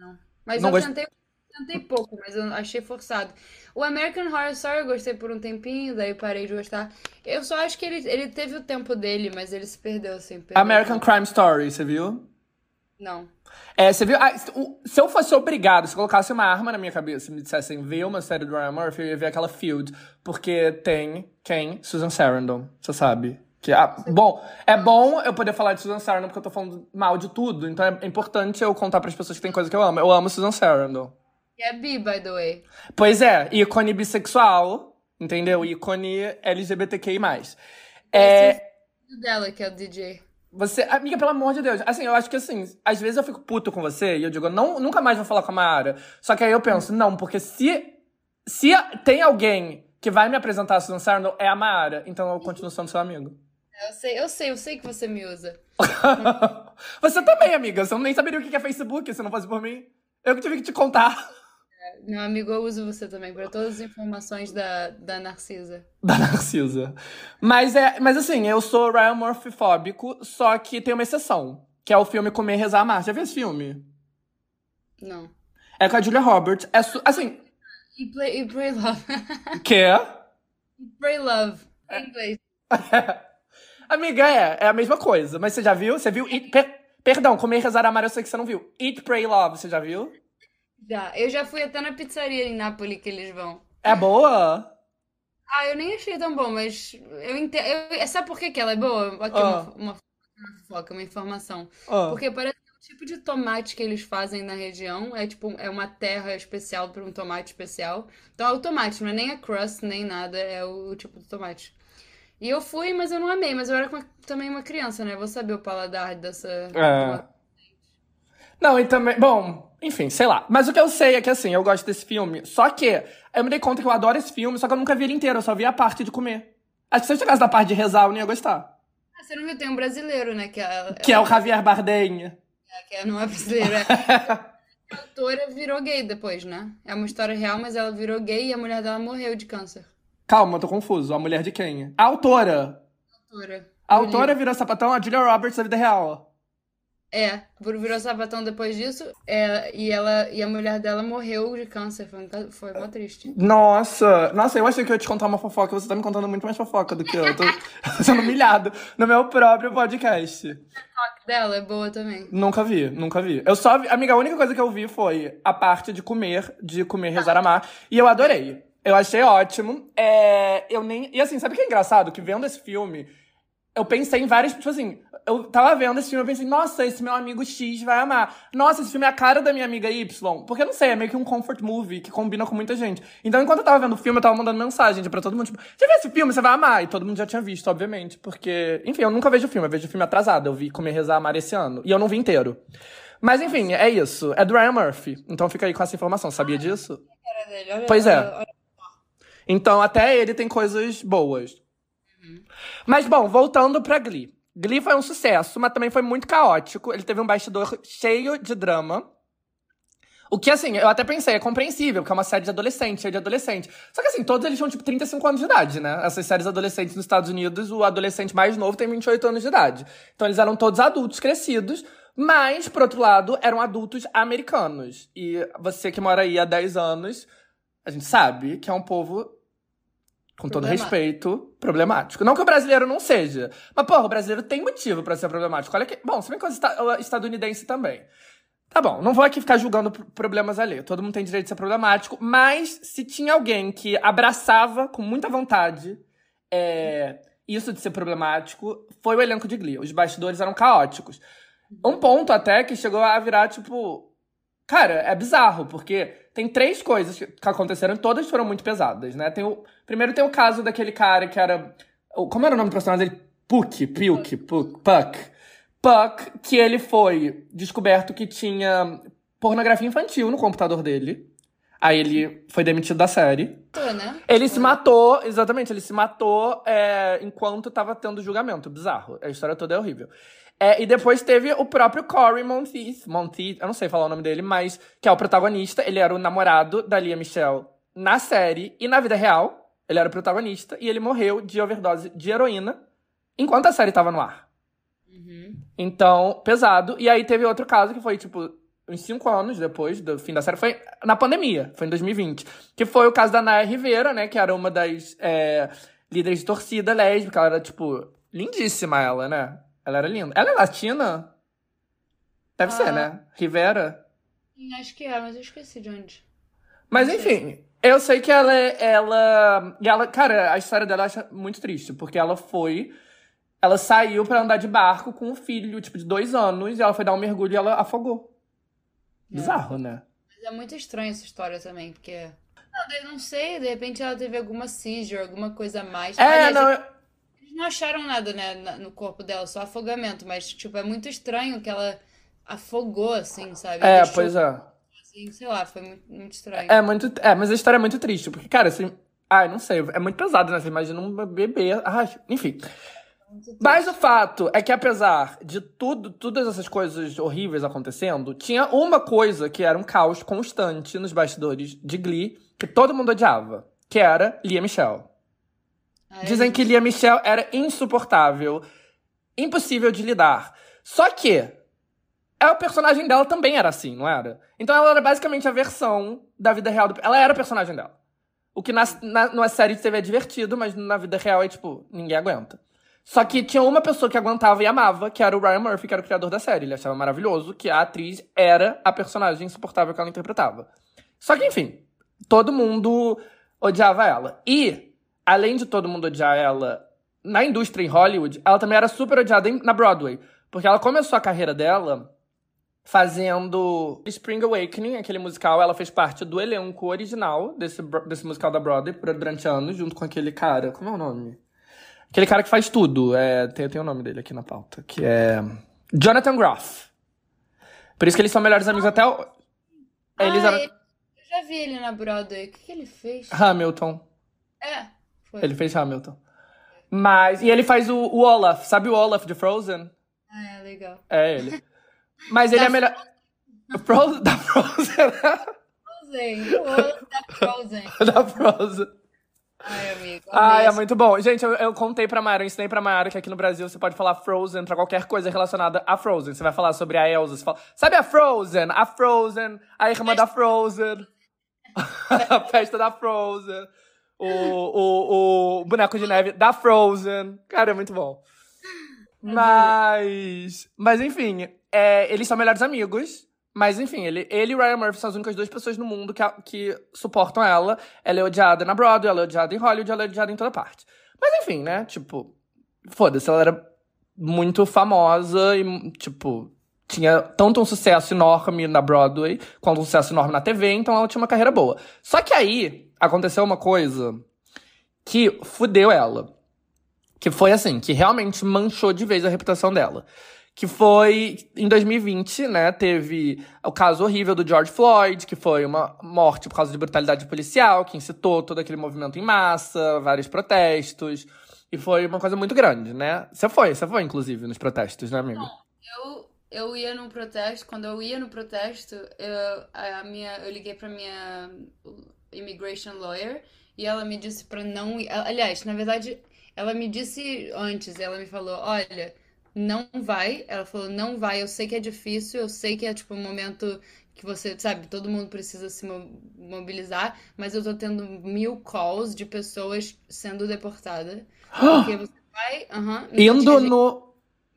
Não. Mas não eu gost... tentei, tentei pouco, mas eu achei forçado. O American Horror Story eu gostei por um tempinho, daí parei de gostar. Eu só acho que ele, ele teve o tempo dele, mas ele se perdeu, assim. Perdeu American Crime Story, você viu? Não. É, você viu? Ah, se eu fosse obrigado, se colocasse uma arma na minha cabeça e me dissessem ver uma série do Ryan Murphy, eu ia ver aquela Field. Porque tem quem? Susan Sarandon, você sabe. Que, ah, bom, é bom eu poder falar de Susan Sarandon porque eu tô falando mal de tudo. Então é importante eu contar para as pessoas que tem coisa que eu amo. Eu amo Susan Sarandon. E é bi, by the way. Pois é, ícone bissexual, entendeu? Ícone LGBTQI+. É... Esse é o dela, que é o DJ. Você, amiga, pelo amor de Deus. Assim, eu acho que assim, às vezes eu fico puto com você e eu digo, não, nunca mais vou falar com a Mayara. Só que aí eu penso, não, porque se, se tem alguém que vai me apresentar a Susan Sarandon, é a Mayara. Então eu continuo sendo seu amigo. Eu sei, eu sei, eu sei que você me usa. você também, amiga. Você nem saberia o que é Facebook se não fosse por mim. Eu que tive que te contar. Meu amigo, eu uso você também para todas as informações da, da Narcisa. Da Narcisa. Mas, é, mas assim, eu sou Ryan Murphy fóbico, só que tem uma exceção, que é o filme Comer, Rezar, Amar. Já viu esse filme? Não. É com a Julia Roberts. É assim... E, play, e Pray Love. Que é? E Pray Love. Em inglês. Amiga, é. É a mesma coisa. Mas você já viu? Você viu? Per, perdão, Comer, Rezar, Amar eu sei que você não viu. Eat, Pray, Love, você já viu? Já. Eu já fui até na pizzaria em Nápoles que eles vão. É boa? Ah, eu nem achei tão bom, mas eu entendo. Eu... Sabe por que, que ela é boa? Aqui, oh. uma, uma, fofoca, uma informação. Oh. Porque parece que o tipo de tomate que eles fazem na região é tipo é uma terra especial para um tomate especial. Então é o tomate, não é nem a crust, nem nada, é o, o tipo de tomate. E eu fui, mas eu não amei, mas eu era uma, também uma criança, né? Vou saber o paladar dessa. É. Não, e também. Bom, enfim, sei lá. Mas o que eu sei é que, assim, eu gosto desse filme. Só que eu me dei conta que eu adoro esse filme, só que eu nunca vi ele inteiro, eu só vi a parte de comer. Acho que se eu chegasse da parte de rezar, eu não ia gostar. Ah, você não viu? Tem um brasileiro, né? Que é, que é, o Javier Bardem. É, que é, não é brasileiro, é. a autora virou gay depois, né? É uma história real, mas ela virou gay e a mulher dela morreu de câncer. Calma, eu tô confuso. A mulher de quem? A autora. A autora. A autora virou sapatão, a Julia Roberts da vida real. É, virou sapatão depois disso. É, e, ela, e a mulher dela morreu de câncer. Foi, foi mó triste. Nossa! Nossa, eu achei que eu ia te contar uma fofoca. Você tá me contando muito mais fofoca do que eu. Tô, tô sendo humilhado no meu próprio podcast. A dela é boa também. Nunca vi, nunca vi. Eu só vi. Amiga, a única coisa que eu vi foi a parte de comer, de comer, rezar, amar. E eu adorei. Eu achei ótimo. É, eu nem. E assim, sabe o que é engraçado? Que vendo esse filme, eu pensei em várias. Tipo assim, eu tava vendo esse filme, eu pensei, nossa, esse meu amigo X vai amar. Nossa, esse filme é a cara da minha amiga Y. Porque, eu não sei, é meio que um comfort movie que combina com muita gente. Então, enquanto eu tava vendo o filme, eu tava mandando mensagem pra todo mundo, tipo, você viu esse filme? Você vai amar. E todo mundo já tinha visto, obviamente. Porque, enfim, eu nunca vejo filme, eu vejo filme atrasado. Eu vi Comer, Rezar, Amar esse ano. E eu não vi inteiro. Mas, enfim, é isso. É do Ryan Murphy. Então fica aí com essa informação. Sabia disso? Pois é. Então, até ele tem coisas boas. Mas, bom, voltando pra Glee. Glee foi um sucesso, mas também foi muito caótico. Ele teve um bastidor cheio de drama. O que, assim, eu até pensei, é compreensível, porque é uma série de adolescente, cheia de adolescente. Só que, assim, todos eles tinham, tipo, 35 anos de idade, né? Essas séries adolescentes nos Estados Unidos, o adolescente mais novo tem 28 anos de idade. Então, eles eram todos adultos, crescidos, mas, por outro lado, eram adultos americanos. E você que mora aí há 10 anos, a gente sabe que é um povo com todo respeito, problemático. Não que o brasileiro não seja. Mas, porra, o brasileiro tem motivo para ser problemático. Olha que. Bom, se bem que o estadunidense também. Tá bom, não vou aqui ficar julgando problemas ali. Todo mundo tem direito de ser problemático. Mas se tinha alguém que abraçava com muita vontade é, isso de ser problemático, foi o elenco de Glee. Os bastidores eram caóticos. Um ponto até que chegou a virar, tipo. Cara, é bizarro, porque tem três coisas que aconteceram, todas foram muito pesadas, né? Tem o, primeiro tem o caso daquele cara que era. Como era o nome do personagem dele? Puck, Puck, Puck, Puck. Puck, que ele foi descoberto que tinha pornografia infantil no computador dele. Aí ele foi demitido da série. Tô, né? Ele se matou, exatamente, ele se matou é, enquanto tava tendo julgamento. Bizarro. A história toda é horrível. É, e depois teve o próprio Corey Monteith, Monteith, eu não sei falar o nome dele, mas que é o protagonista. Ele era o namorado da Lia Michelle na série e na vida real. Ele era o protagonista e ele morreu de overdose de heroína enquanto a série tava no ar. Uhum. Então, pesado. E aí teve outro caso que foi, tipo, uns cinco anos depois do fim da série, foi na pandemia, foi em 2020. Que foi o caso da Naya Rivera, né? Que era uma das é, líderes de torcida lésbica. Ela era, tipo, lindíssima ela, né? Ela era linda. Ela é latina? Deve Ah. ser, né? Rivera. Hum, Acho que é, mas eu esqueci de onde. Mas Não sei. enfim, eu sei que ela é. Ela. E ela, cara, a história dela eu acho muito triste, porque ela foi. Ela saiu pra andar de barco com um filho, tipo, de dois anos, e ela foi dar um mergulho e ela afogou. Bizarro, né? Mas é muito estranha essa história também, porque. Não, eu não sei, de repente ela teve alguma seizure, alguma coisa a mais. É, Aliás, não. eu- Eles não acharam nada, né, no corpo dela, só afogamento, mas, tipo, é muito estranho que ela afogou, assim, sabe? É, Deixou, pois é. assim, sei lá, foi muito, muito estranho. É muito. É, mas a história é muito triste, porque, cara, assim. Ai, não sei, é muito pesado, né? Você imagina um bebê. Ai, enfim. Muito triste. Mas o fato é que, apesar de tudo, todas essas coisas horríveis acontecendo, tinha uma coisa que era um caos constante nos bastidores de Glee, que todo mundo odiava, que era Lia Michelle. Ai, Dizem que Lia Michelle era insuportável, impossível de lidar. Só que é, o personagem dela também era assim, não era? Então ela era basicamente a versão da vida real. Do... Ela era o personagem dela. O que na, na, numa série de TV é divertido, mas na vida real é tipo, ninguém aguenta. Só que tinha uma pessoa que aguentava e amava, que era o Ryan Murphy, que era o criador da série. Ele achava maravilhoso que a atriz era a personagem insuportável que ela interpretava. Só que, enfim, todo mundo odiava ela. E, além de todo mundo odiar ela na indústria em Hollywood, ela também era super odiada na Broadway. Porque ela começou a carreira dela fazendo Spring Awakening, aquele musical. Ela fez parte do elenco original desse, desse musical da Broadway durante anos, junto com aquele cara. Como é o nome? Aquele cara que faz tudo. É, tem, tem o nome dele aqui na pauta, que é. Jonathan Groff. Por isso que eles são melhores amigos até o. Ah, Eles eram. ele- eu já vi ele na Broadway. O que, que ele fez? Hamilton. É, foi. Ele fez Hamilton. Mas. E ele faz o, o Olaf. Sabe o Olaf de Frozen? Ah, é legal. É ele. Mas ele é melhor. Frozen, da Frozen. Frozen. O outro da Frozen. da Frozen. Ai, amigo. Ai, é muito bom. Gente, eu, eu contei pra Mayara, eu ensinei pra Mayara que aqui no Brasil você pode falar Frozen pra qualquer coisa relacionada a Frozen. Você vai falar sobre a Elsa, você fala, sabe a Frozen? A Frozen, a irmã da Frozen, a festa da Frozen, o, o, o boneco de neve da Frozen. Cara, é muito bom. Mas, mas enfim, é, eles são melhores amigos. Mas enfim, ele, ele e Ryan Murphy são as únicas duas pessoas no mundo que, que suportam ela. Ela é odiada na Broadway, ela é odiada em Hollywood, ela é odiada em toda parte. Mas enfim, né? Tipo, foda-se, ela era muito famosa e, tipo, tinha tanto um sucesso enorme na Broadway quanto um sucesso enorme na TV, então ela tinha uma carreira boa. Só que aí aconteceu uma coisa que fudeu ela. Que foi assim, que realmente manchou de vez a reputação dela. Que foi em 2020, né? Teve o caso horrível do George Floyd, que foi uma morte por causa de brutalidade policial, que incitou todo aquele movimento em massa, vários protestos. E foi uma coisa muito grande, né? Você foi, você foi, inclusive, nos protestos, né, amigo? Eu, eu ia num protesto, quando eu ia no protesto, eu, a minha, eu liguei pra minha immigration lawyer e ela me disse pra não ir. Aliás, na verdade, ela me disse antes, ela me falou, olha, não vai. Ela falou, não vai, eu sei que é difícil, eu sei que é tipo um momento que você, sabe, todo mundo precisa se mo- mobilizar, mas eu tô tendo mil calls de pessoas sendo deportadas. Porque você vai, aham, não Indo no.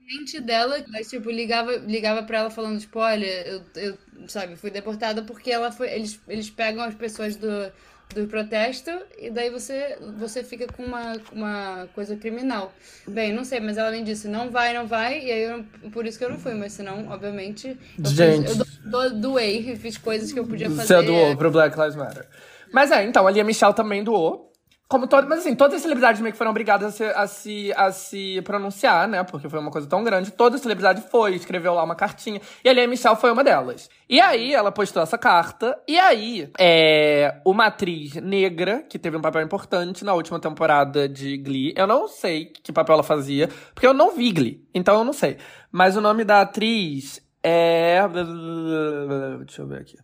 Cliente dela, mas tipo, ligava, ligava pra ela falando, tipo, olha, eu, eu, sabe, fui deportada porque ela foi. Eles, eles pegam as pessoas do, do protesto e daí você, você fica com uma, uma coisa criminal. Bem, não sei, mas ela me disse, não vai, não vai, e aí eu, por isso que eu não fui, mas senão, obviamente, eu, Gente. fiz, eu do, do- doei, fiz coisas que eu podia fazer. Você doou pro Black Lives Matter. Mas é, então, a Lia Michelle também doou. Como todo, mas assim, todas as celebridades meio que foram obrigadas a se, a, se, a se pronunciar, né? Porque foi uma coisa tão grande. Toda celebridade foi, escreveu lá uma cartinha. E a Lea Michelle foi uma delas. E aí ela postou essa carta. E aí, é, uma atriz negra, que teve um papel importante na última temporada de Glee. Eu não sei que papel ela fazia, porque eu não vi Glee. Então eu não sei. Mas o nome da atriz é. Deixa eu ver aqui.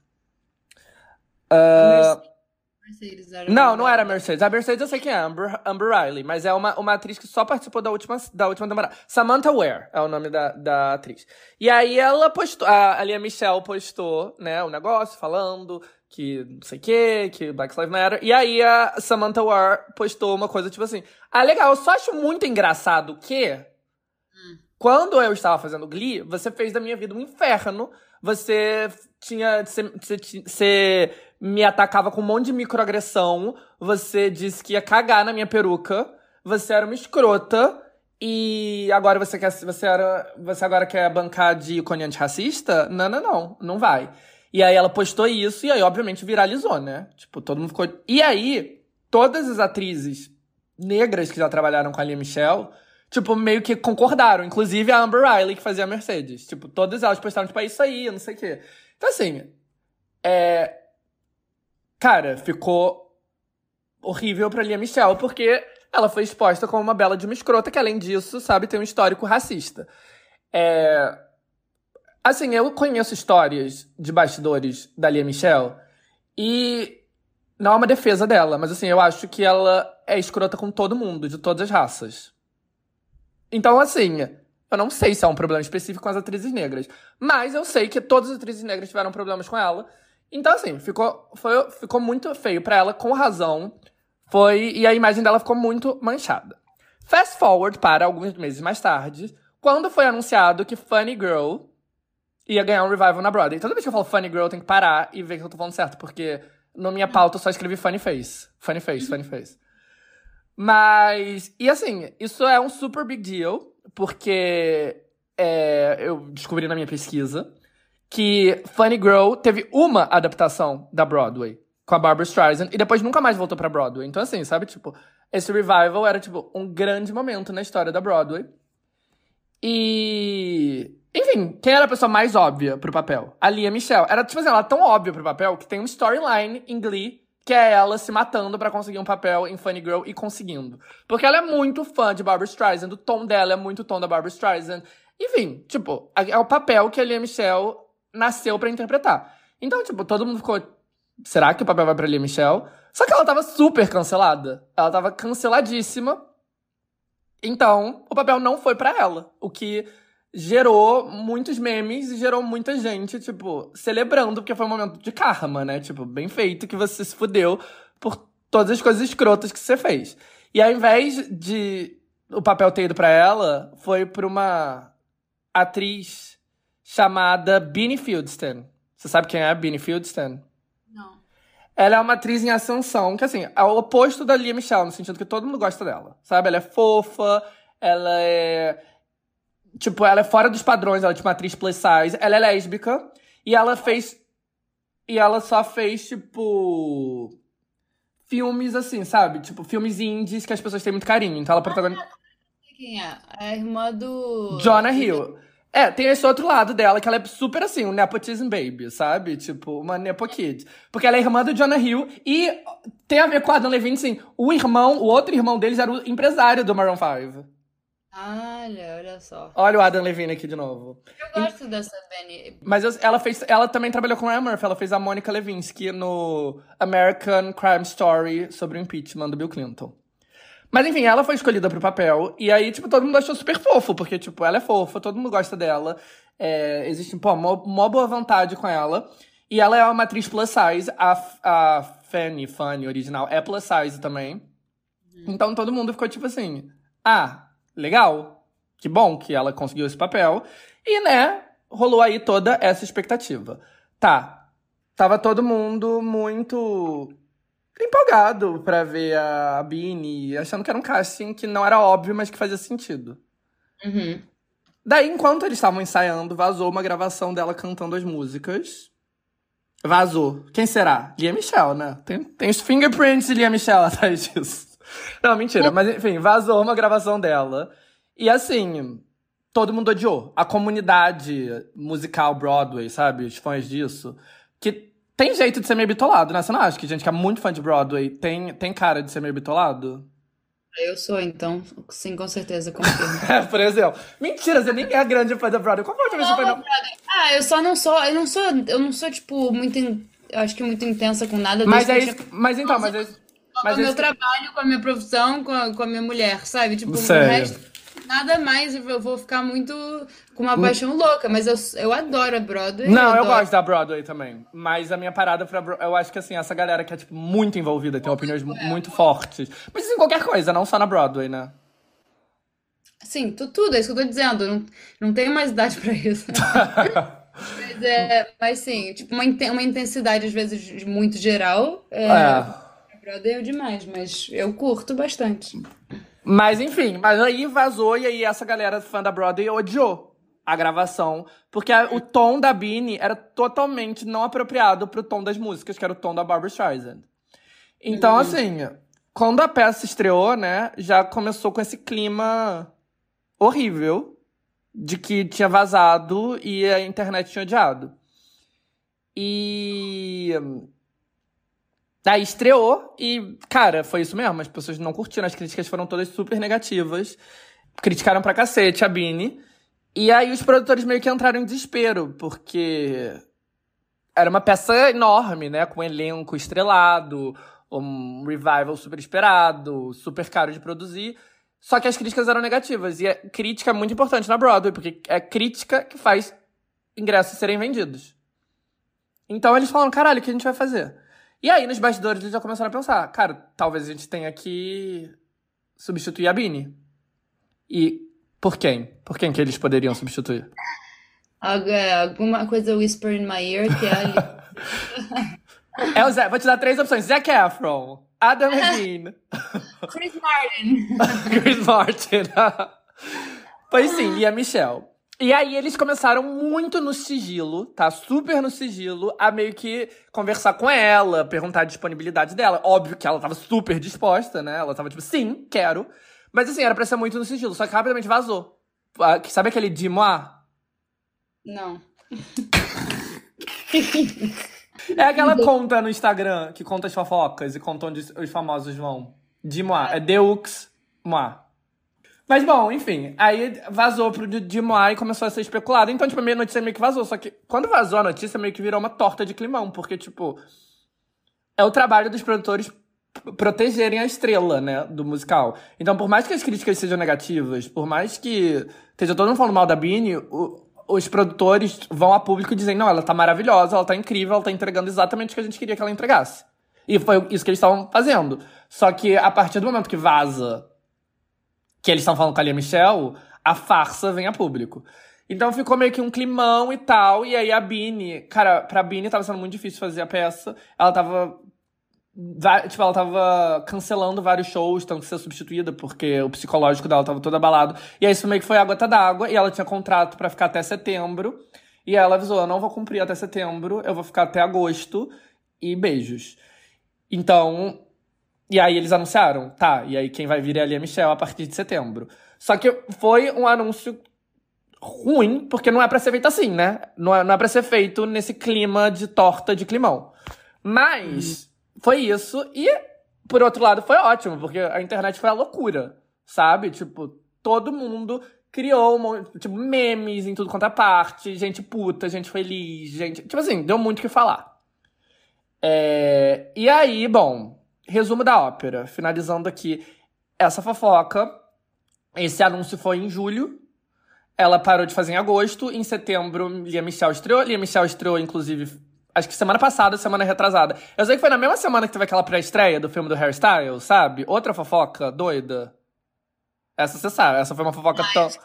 Uh, Mercedes era Não, não era Mercedes. A Mercedes eu sei quem é, Amber, Amber Riley, mas é uma, uma atriz que só participou da última, da última temporada. Samantha Ware é o nome da, da atriz. E aí ela postou, a, a Lia Michelle postou, né, o um negócio falando que não sei o que, que Black Lives Matter. E aí a Samantha Ware postou uma coisa tipo assim: Ah, legal, eu só acho muito engraçado que. Hum. Quando eu estava fazendo Glee, você fez da minha vida um inferno. Você tinha. Você, você me atacava com um monte de microagressão. Você disse que ia cagar na minha peruca. Você era uma escrota. E agora você quer. Você, era, você agora quer bancar de ícone antirracista? Não, não, não. Não vai. E aí ela postou isso, e aí, obviamente, viralizou, né? Tipo, todo mundo ficou. E aí, todas as atrizes negras que já trabalharam com a Lia Michelle, tipo, meio que concordaram. Inclusive a Amber Riley, que fazia a Mercedes. Tipo, todas elas postaram, tipo, é isso aí, não sei o quê. Então, assim, é, cara, ficou horrível pra Lia Michelle, porque ela foi exposta como uma bela de uma escrota, que além disso, sabe, tem um histórico racista. É... Assim, eu conheço histórias de bastidores da Lia Michelle e não é uma defesa dela, mas assim, eu acho que ela é escrota com todo mundo, de todas as raças. Então, assim, eu não sei se é um problema específico com as atrizes negras, mas eu sei que todas as atrizes negras tiveram problemas com ela então, assim, ficou, foi, ficou muito feio para ela, com razão. Foi. E a imagem dela ficou muito manchada. Fast forward para alguns meses mais tarde, quando foi anunciado que Funny Girl ia ganhar um revival na Broadway. Toda vez que eu falo Funny Girl, eu tenho que parar e ver que eu tô falando certo, porque na minha pauta eu só escrevi Funny Face. Funny Face, Funny Face. Mas. E assim, isso é um super big deal, porque é, eu descobri na minha pesquisa que Funny Girl teve uma adaptação da Broadway com a Barbara Streisand e depois nunca mais voltou pra Broadway. Então, assim, sabe, tipo, esse revival era, tipo, um grande momento na história da Broadway. E. Enfim, quem era a pessoa mais óbvia pro papel? A Lia Michelle. Era, tipo assim, ela tão óbvia pro papel que tem um storyline em Glee que é ela se matando para conseguir um papel em Funny Girl e conseguindo. Porque ela é muito fã de Barbara Streisand, o tom dela é muito o tom da Barbara Streisand. Enfim, tipo, é o papel que a Lia Michelle nasceu para interpretar. Então, tipo, todo mundo ficou. Será que o papel vai pra Lia Michelle? Só que ela tava super cancelada. Ela tava canceladíssima. Então, o papel não foi para ela. O que gerou muitos memes e gerou muita gente, tipo, celebrando, porque foi um momento de karma, né? Tipo, bem feito que você se fudeu por todas as coisas escrotas que você fez. E ao invés de o papel ter ido pra ela, foi pra uma atriz chamada Beanie Fieldsten. Você sabe quem é a Beanie Fieldsten? Não. Ela é uma atriz em ascensão, que assim, é o oposto da Lia Michelle, no sentido que todo mundo gosta dela. Sabe? Ela é fofa, ela é. Tipo, ela é fora dos padrões, ela é tipo uma atriz plus size, ela é lésbica, e ela fez. E ela só fez, tipo. Filmes assim, sabe? Tipo, filmes indies que as pessoas têm muito carinho. Então ela protagoniza. Quem é? A irmã do. Jonah Hill. É, tem esse outro lado dela, que ela é super assim, um nepotism baby, sabe? Tipo, uma nepo kid. Porque ela é irmã do Jonah Hill e tem a ver com a Adam Levine, sim. O irmão, o outro irmão deles era o empresário do Maroon 5. Olha, olha só. Olha o Adam Levine aqui de novo. Eu gosto e... dessa Benny. Mas eu, ela fez, ela também trabalhou com a Ryan Murphy, ela fez a Monica Lewinsky no American Crime Story sobre o impeachment do Bill Clinton. Mas enfim, ela foi escolhida pro papel. E aí, tipo, todo mundo achou super fofo, porque, tipo, ela é fofa, todo mundo gosta dela. É, existe, pô, uma boa vontade com ela. E ela é uma atriz plus size. A, a Fanny, Fanny original, é plus size também. Uhum. Então todo mundo ficou tipo assim: ah, legal. Que bom que ela conseguiu esse papel. E, né, rolou aí toda essa expectativa. Tá. Tava todo mundo muito empolgado para ver a Bini, achando que era um casting que não era óbvio, mas que fazia sentido. Uhum. Daí, enquanto eles estavam ensaiando, vazou uma gravação dela cantando as músicas. Vazou. Quem será? Lia Michelle, né? Tem, tem os fingerprints de Lia Michelle atrás disso. Não, mentira. Mas enfim, vazou uma gravação dela. E assim, todo mundo odiou. A comunidade musical Broadway, sabe? Os fãs disso. Que tem jeito de ser meio bitolado, né? Você não acha que gente que é muito fã de Broadway tem, tem cara de ser meio bitolado? Eu sou, então, sim, com certeza, confirmo. É, por exemplo. Mentira, você nem é grande fã da Broadway. Qual foi a última vez que você foi na... Ah, eu só não sou. Eu não sou. Eu não sou, tipo, muito. In... Eu acho que muito intensa com nada. Mas é isso. Mas então, mas é. Mas com o meu trabalho, com a minha profissão, com a, com a minha mulher, sabe? Tipo, Sério? o resto nada mais, eu vou ficar muito com uma paixão louca, mas eu, eu adoro a Broadway. Não, eu, eu gosto da Broadway também. Mas a minha parada pra eu acho que assim, essa galera que é tipo muito envolvida, tem opiniões é, muito fortes. Mas assim, qualquer coisa, não só na Broadway, né? Sim, tudo, é isso que eu tô dizendo. Não, não tenho mais idade pra isso. mas, é, mas sim, tipo, uma, uma intensidade, às vezes, muito geral. É, é. Broadway é demais, mas eu curto bastante. Mas enfim, mas aí vazou e aí essa galera fã da Broadway odiou a gravação, porque a, o tom da Beanie era totalmente não apropriado pro tom das músicas, que era o tom da Barbara Streisand. Então, uhum. assim, quando a peça estreou, né, já começou com esse clima horrível de que tinha vazado e a internet tinha odiado. E Daí estreou e, cara, foi isso mesmo. As pessoas não curtiram, as críticas foram todas super negativas. Criticaram pra cacete a Bini. E aí os produtores meio que entraram em desespero, porque era uma peça enorme, né? Com um elenco estrelado, um revival super esperado, super caro de produzir. Só que as críticas eram negativas. E a crítica é muito importante na Broadway, porque é crítica que faz ingressos serem vendidos. Então eles falaram, caralho, o que a gente vai fazer? E aí, nos bastidores, eles já começaram a pensar, cara, talvez a gente tenha que substituir a Bini. E por quem? Por quem que eles poderiam substituir? Alguma coisa whisper in my ear, que é ali. é o Zé, vou te dar três opções. Zac Efron, Adam Levine. Chris Martin. Chris Martin. pois sim, e a Michelle. E aí eles começaram muito no sigilo, tá? Super no sigilo, a meio que conversar com ela, perguntar a disponibilidade dela. Óbvio que ela tava super disposta, né? Ela tava tipo, sim, quero. Mas assim, era pra ser muito no sigilo, só que rapidamente vazou. Ah, sabe aquele Dimois? Não. é aquela conta no Instagram que conta as fofocas e conta onde os famosos vão. Dimois, é Deux Moi. Mas bom, enfim, aí vazou pro Dimois e começou a ser especulado. Então, tipo, a minha notícia meio que vazou. Só que quando vazou a notícia, meio que virou uma torta de climão, porque, tipo, é o trabalho dos produtores protegerem a estrela, né, do musical. Então, por mais que as críticas sejam negativas, por mais que esteja todo mundo falando mal da Bini, os produtores vão a público dizendo, não, ela tá maravilhosa, ela tá incrível, ela tá entregando exatamente o que a gente queria que ela entregasse. E foi isso que eles estavam fazendo. Só que a partir do momento que vaza que eles estão falando com a Lia Michelle, a farsa vem a público. Então ficou meio que um climão e tal. E aí a Bini, cara, pra Bini tava sendo muito difícil fazer a peça. Ela tava. Tipo, ela tava cancelando vários shows, tendo que ser substituída, porque o psicológico dela tava todo abalado. E aí isso meio que foi a gota d'água, e ela tinha contrato para ficar até setembro. E ela avisou: eu não vou cumprir até setembro, eu vou ficar até agosto, e beijos. Então, e aí eles anunciaram, tá, e aí quem vai vir é a Lia Michelle a partir de setembro. Só que foi um anúncio ruim, porque não é para ser feito assim, né? Não é, não é pra ser feito nesse clima de torta de climão. Mas foi isso, e por outro lado foi ótimo, porque a internet foi a loucura, sabe? Tipo, todo mundo criou um, tipo, memes em tudo quanto é parte, gente puta, gente feliz, gente. Tipo assim, deu muito o que falar. É... E aí, bom, resumo da ópera, finalizando aqui essa fofoca. Esse anúncio foi em julho. Ela parou de fazer em agosto. Em setembro, Lia Michelle estreou. Lia Michelle estreou, inclusive, acho que semana passada, semana retrasada. Eu sei que foi na mesma semana que teve aquela pré-estreia do filme do Hairstyle, sabe? Outra fofoca doida. Essa você sabe, essa foi uma fofoca tão. Nossa,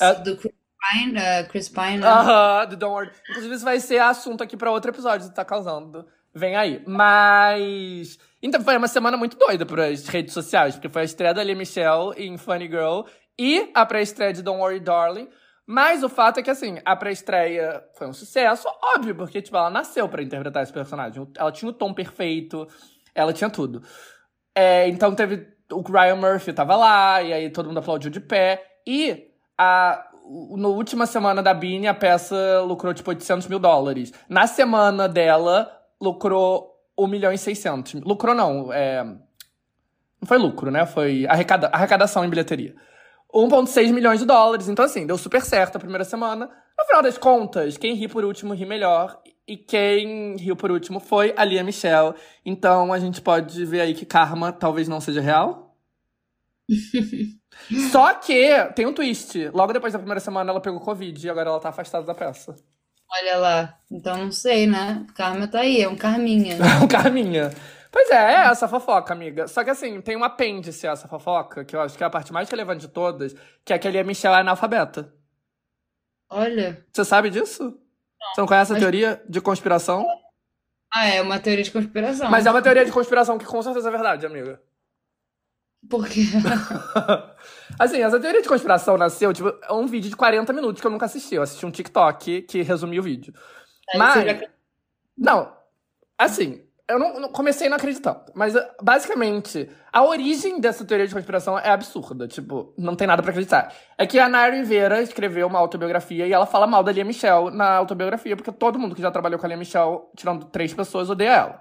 é... do Chris Pine, uh, Chris Pine. Né? Aham, uh -huh, do Don't Worry. Inclusive, isso vai ser assunto aqui pra outro episódio, tá causando. Vem aí. Mas. Então foi uma semana muito doida para as redes sociais, porque foi a estreia da Lia Michelle em Funny Girl e a pré-estreia de Don't Worry Darling. Mas o fato é que, assim, a pré-estreia foi um sucesso, óbvio, porque, tipo, ela nasceu para interpretar esse personagem. Ela tinha o tom perfeito, ela tinha tudo. É, então teve o Ryan Murphy tava lá, e aí todo mundo aplaudiu de pé. E a, no última semana da Bini, a peça lucrou tipo 800 mil dólares. Na semana dela, lucrou 1 milhão e 600. Lucrou não, é... Não foi lucro, né? Foi arrecada... arrecadação em bilheteria. 1,6 milhões de dólares. Então, assim, deu super certo a primeira semana. No final das contas, quem ri por último ri melhor. E quem riu por último foi a Lia Michelle. Então, a gente pode ver aí que karma talvez não seja real. Só que tem um twist. Logo depois da primeira semana, ela pegou Covid e agora ela tá afastada da peça. Olha lá. Então não sei, né? Karma tá aí, é um karminha. É um karminha. Pois é, é essa fofoca, amiga. Só que assim, tem um apêndice a essa fofoca, que eu acho que é a parte mais relevante de todas, que é que Michelle é analfabeta. Olha. Você sabe disso? Não, Você não conhece a teoria de conspiração? Ah, é uma teoria de conspiração. Mas é uma teoria de conspiração que com certeza é verdade, amiga. Por quê? assim, essa teoria de conspiração nasceu, tipo, é um vídeo de 40 minutos que eu nunca assisti. Eu assisti um TikTok que resumia o vídeo. Aí Mas. Já... Não. Assim, eu não, não, comecei não acreditando. Mas, basicamente, a origem dessa teoria de conspiração é absurda. Tipo, não tem nada para acreditar. É que a Nayara Rivera escreveu uma autobiografia e ela fala mal da Lia Michelle na autobiografia, porque todo mundo que já trabalhou com a Lia Michelle, tirando três pessoas, odeia ela.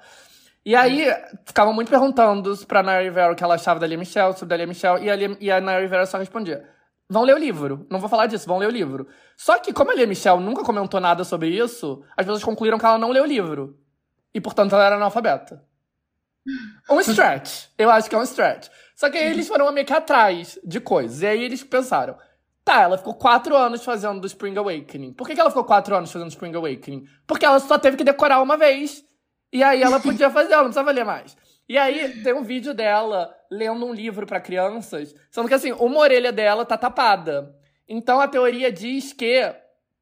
E aí, ficavam muito perguntando pra Naya Rivera o que ela achava da Lia Michelle, sobre a Lia Michelle, e a, Lia, e a Naya Rivera só respondia: vão ler o livro. Não vou falar disso, vão ler o livro. Só que, como a Lia Michelle nunca comentou nada sobre isso, as pessoas concluíram que ela não leu o livro. E, portanto, ela era analfabeta. Um stretch. Eu acho que é um stretch. Só que aí eles foram meio que atrás de coisas. E aí eles pensaram: tá, ela ficou quatro anos fazendo do Spring Awakening. Por que, que ela ficou quatro anos fazendo Spring Awakening? Porque ela só teve que decorar uma vez. E aí ela podia fazer, ela não precisava ler mais. E aí tem um vídeo dela lendo um livro para crianças, sendo que assim, uma orelha dela tá tapada. Então a teoria diz que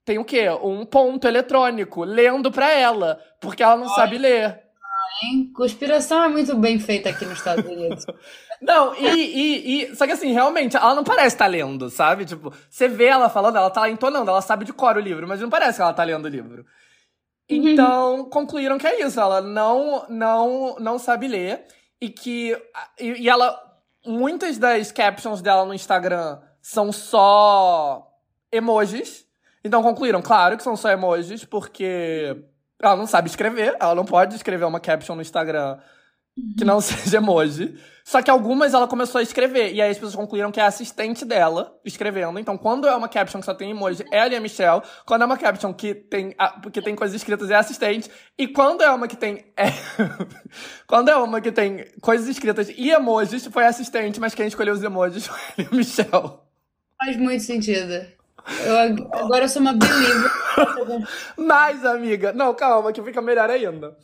tem o quê? Um ponto eletrônico lendo para ela, porque ela não Olha. sabe ler. Hein? Conspiração é muito bem feita aqui nos Estados Unidos. não, e, e, e, Só que assim, realmente, ela não parece estar tá lendo, sabe? Tipo, você vê ela falando, ela tá lá entonando, ela sabe de cor o livro, mas não parece que ela tá lendo o livro. Uhum. Então, concluíram que é isso. Ela não, não, não sabe ler. E que. E, e ela. Muitas das captions dela no Instagram são só emojis. Então concluíram, claro que são só emojis, porque ela não sabe escrever, ela não pode escrever uma caption no Instagram que não seja emoji. Só que algumas ela começou a escrever. E aí as pessoas concluíram que é a assistente dela escrevendo. Então, quando é uma caption que só tem emoji, é a Michelle. Quando é uma caption que tem, que tem coisas escritas, é a assistente. E quando é uma que tem. É... quando é uma que tem coisas escritas e emojis, foi a assistente, mas quem escolheu os emojis foi a Michelle. Faz muito sentido. Eu, agora eu sou uma believer. Mas, amiga, não, calma, que fica melhor ainda.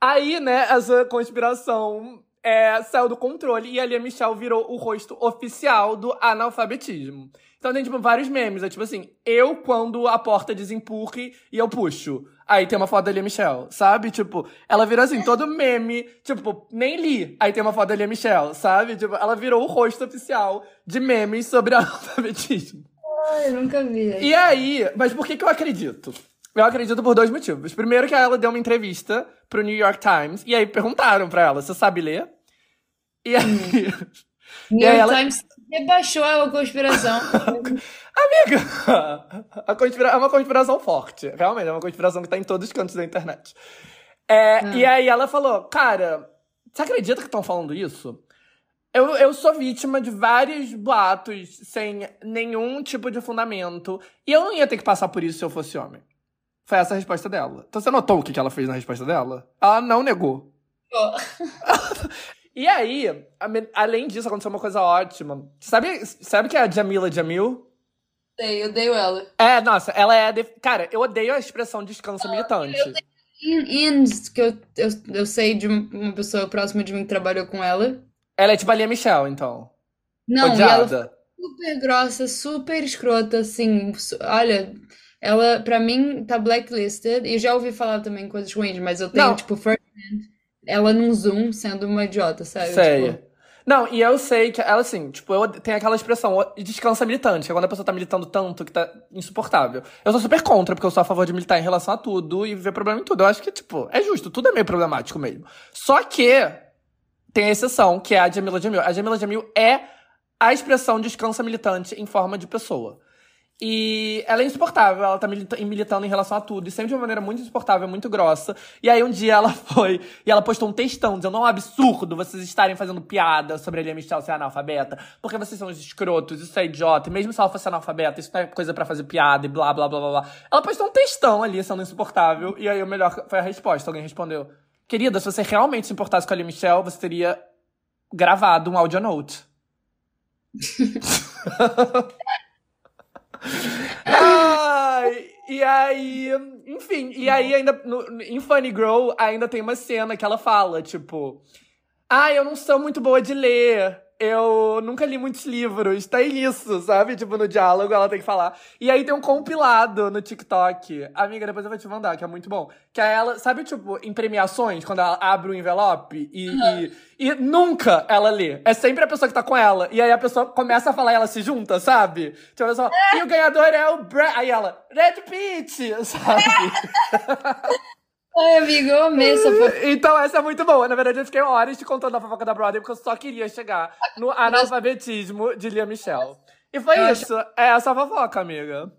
Aí, né, essa conspiração é, saiu do controle e a Lia Michelle virou o rosto oficial do analfabetismo. Então tem, tipo, vários memes. É tipo assim, eu quando a porta desempurre e eu puxo. Aí tem uma foto da Lia Michelle, sabe? Tipo, ela virou assim, todo meme. Tipo, nem li. Aí tem uma foto da Lia Michelle, sabe? Tipo, ela virou o rosto oficial de memes sobre analfabetismo. Ai, eu nunca vi. E aí, mas por que que eu acredito? Eu acredito por dois motivos. Primeiro que ela deu uma entrevista pro New York Times e aí perguntaram pra ela, você sabe ler? E aí... Hum. New York ela... Times rebaixou a conspiração. Amiga, a conspira... é uma conspiração forte. Realmente, é uma conspiração que tá em todos os cantos da internet. É, ah. E aí ela falou, cara, você acredita que estão falando isso? Eu, eu sou vítima de vários boatos sem nenhum tipo de fundamento. E eu não ia ter que passar por isso se eu fosse homem. Foi essa a resposta dela. Então você notou o que ela fez na resposta dela? Ela não negou. Oh. e aí, além disso, aconteceu uma coisa ótima. Sabe, sabe que é a Jamila Jamil? Sei, eu odeio ela. É, nossa, ela é. De... Cara, eu odeio a expressão descanso militante. Eu tenho que eu, eu, eu sei de uma pessoa próxima de mim que trabalhou com ela. Ela é tipo a Lia Michelle, então. Não, Odiada. ela super grossa, super escrota, assim. Olha, ela, pra mim, tá blacklisted. E já ouvi falar também coisas ruins, mas eu tenho, Não. tipo, first hand, ela num Zoom sendo uma idiota, sabe? Sei. Tipo... Não, e eu sei que ela, assim, tipo, eu tenho aquela expressão, descansa militante, que é quando a pessoa tá militando tanto que tá insuportável. Eu sou super contra, porque eu sou a favor de militar em relação a tudo e ver problema em tudo. Eu acho que, tipo, é justo, tudo é meio problemático mesmo. Só que tem a exceção, que é a Jamila Jamil. A Jamila Jamil é a expressão descansa militante em forma de pessoa. E ela é insuportável, ela tá militando em relação a tudo, e sempre de uma maneira muito insuportável, muito grossa. E aí um dia ela foi, e ela postou um textão dizendo: é um absurdo vocês estarem fazendo piada sobre a Lia Michelle ser analfabeta, porque vocês são os escrotos, isso é idiota, e mesmo se ela fosse analfabeta, isso não é coisa para fazer piada e blá blá blá blá blá. Ela postou um textão ali sendo insuportável, e aí o melhor foi a resposta. Alguém respondeu: Querida, se você realmente se importasse com a Lia Michelle, você teria gravado um audio note. Ai, e aí, enfim, e aí ainda no, em Funny Girl ainda tem uma cena que ela fala, tipo, ah, eu não sou muito boa de ler eu nunca li muitos livros. Tem isso, sabe? Tipo, no diálogo ela tem que falar. E aí tem um compilado no TikTok. Amiga, depois eu vou te mandar, que é muito bom. Que é ela, sabe, tipo, em premiações, quando ela abre o envelope e, uhum. e, e, nunca ela lê. É sempre a pessoa que tá com ela. E aí a pessoa começa a falar e ela se junta, sabe? Tipo, a pessoa, e o ganhador é o Brad. Aí ela, Red Pitt, sabe? Ai, amigo, eu amei essa fofoca. Então, essa é muito boa. Na verdade, eu fiquei horas te contando a fofoca da Broadway, porque eu só queria chegar no analfabetismo de Lia Michelle. E foi eu isso. Acho... É essa fofoca, amiga.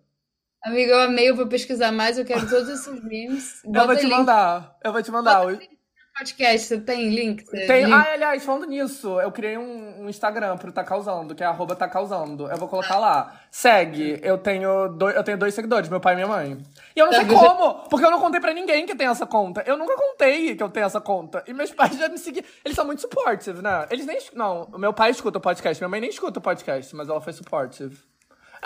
Amiga, eu amei, eu vou pesquisar mais, eu quero todos esses memes. eu vou te link. mandar. Eu vou te mandar. Bota podcast, você tem link? Você tem. Link? Ah, aliás, falando nisso, eu criei um, um, Instagram pro Tá Causando, que é arroba Tá Causando. Eu vou colocar lá. Segue. Eu tenho, dois, eu tenho dois seguidores, meu pai e minha mãe. E eu não sei como, porque eu não contei pra ninguém que tem essa conta. Eu nunca contei que eu tenho essa conta. E meus pais já me seguiram. Eles são muito supportive, né? Eles nem. Não, meu pai escuta o podcast, minha mãe nem escuta o podcast, mas ela foi supportive.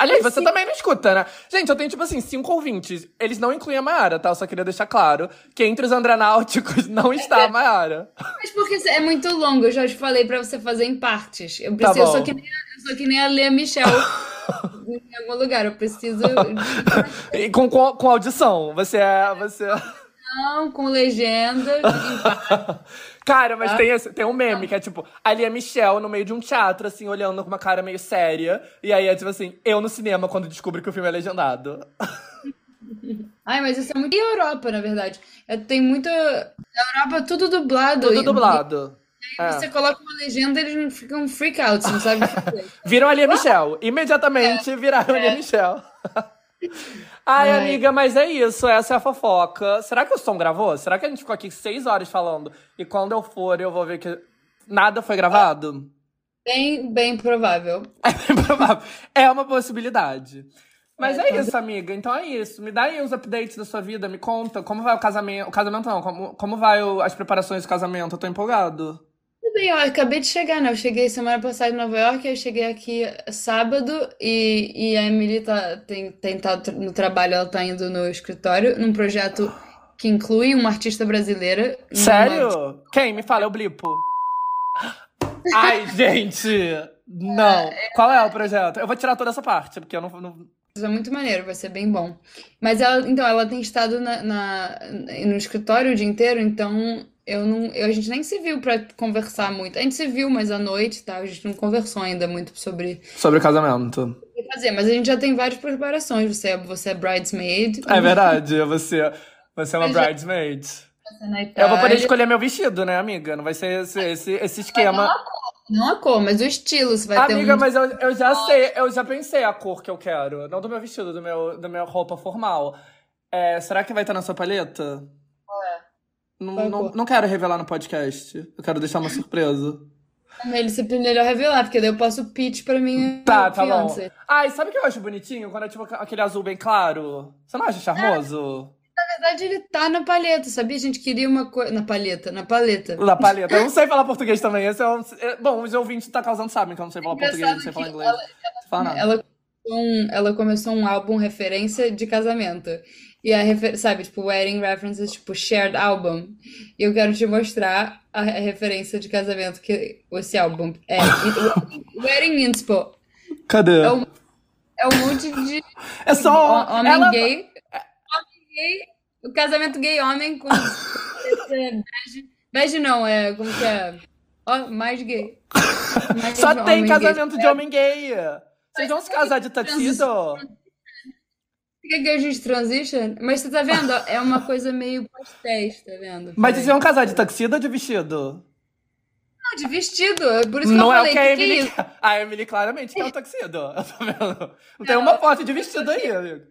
Aliás, você também não escuta, né? Gente, eu tenho, tipo assim, cinco ouvintes. Eles não incluem a Mayara, tá? Eu só queria deixar claro que entre os andranáuticos não está a Mayara. Mas porque é muito longo, eu já te falei pra você fazer em partes. Eu, preciso, tá eu, sou, que nem, eu sou que nem a Lea Michel. em algum lugar, eu preciso. e com, com, com audição. Você é. Você... É não, com legenda. Cara, mas ah. tem, esse, tem um meme que é tipo, ali é Michelle no meio de um teatro, assim, olhando com uma cara meio séria. E aí é tipo assim, eu no cinema quando descubro que o filme é legendado. Ai, mas isso é muito. E Europa, na verdade. É, tem muita. Na Europa, tudo dublado. Tudo dublado. E aí é. você coloca uma legenda e eles ficam freak out, não sabe o que Viram ali a Michelle. Imediatamente é. viraram ali a é. Michelle. Ai, Ai, amiga, mas é isso. Essa é a fofoca. Será que o som gravou? Será que a gente ficou aqui seis horas falando? E quando eu for, eu vou ver que nada foi gravado? Bem, bem provável. É bem provável. É uma possibilidade. Mas é, é isso, amiga. Então é isso. Me dá aí os updates da sua vida. Me conta como vai o casamento. O casamento não, como, como vai o, as preparações do casamento. Eu tô empolgado. Bem, eu acabei de chegar, né? Eu cheguei semana passada em Nova York, eu cheguei aqui sábado e, e a Emily tá, tem, tem tá no trabalho, ela tá indo no escritório, num projeto que inclui uma artista brasileira. Sério? Numa... Quem? Me fala, eu blipo. Ai, gente! Não. É, Qual é o projeto? Eu vou tirar toda essa parte, porque eu não... não... Isso é muito maneiro, vai ser bem bom. Mas ela, então, ela tem estado na, na, no escritório o dia inteiro, então eu não, eu, a gente nem se viu para conversar muito. A gente se viu, mas à noite, tá? A gente não conversou ainda muito sobre. Sobre o casamento. Fazer, mas a gente já tem várias preparações. Você é, você é bridesmaid. É verdade, você, você é uma bridesmaid. Eu vou poder escolher meu vestido, né, amiga? Não vai ser esse, esse, esse esquema. Não a, cor, não a cor, mas o estilo. Você vai amiga, ter um... mas eu, eu já sei, eu já pensei a cor que eu quero. Não do meu vestido, do meu, da minha roupa formal. É, será que vai estar na sua paleta? Não, não, não, quero revelar no podcast. Eu quero deixar uma surpresa. Ele sempre melhor revelar, porque daí eu passo pitch pra mim. Tá, tá bom. Ai, sabe o que eu acho bonitinho? Quando é tipo aquele azul bem claro. Você não acha charmoso? É, na verdade, ele tá na paleta, sabia? A gente queria uma coisa. Na paleta, na paleta. Na paleta. Eu não sei falar português também. Esse é um... É, bom, os ouvintes tá causando sabem que eu não sei falar português, não sei falar inglês. Ela, ela, fala nada. Ela, um, ela começou um álbum referência de casamento. E a refer... sabe, tipo, wedding references, tipo, shared album. E eu quero te mostrar a referência de casamento que esse álbum é. wedding inspo. Cadê? É um, é um monte de. É só. Homem ela... gay. Homem gay. O casamento gay homem com. bege. Não, é. Como que é? Oh, mais gay. Mais só tem casamento gay. de homem gay. Vocês vão se casar de taxido? Que a gente transition? Mas você tá vendo? É uma coisa meio pastéis, tá vendo? Mas vocês vão casar de taxida ou de vestido? Não, de vestido. é Por isso que não eu é falei, o que a que que é Emily isso? quer. A Emily claramente quer o tuxedo. Eu tô vendo. Não tem uma foto de vestido aí, amigo.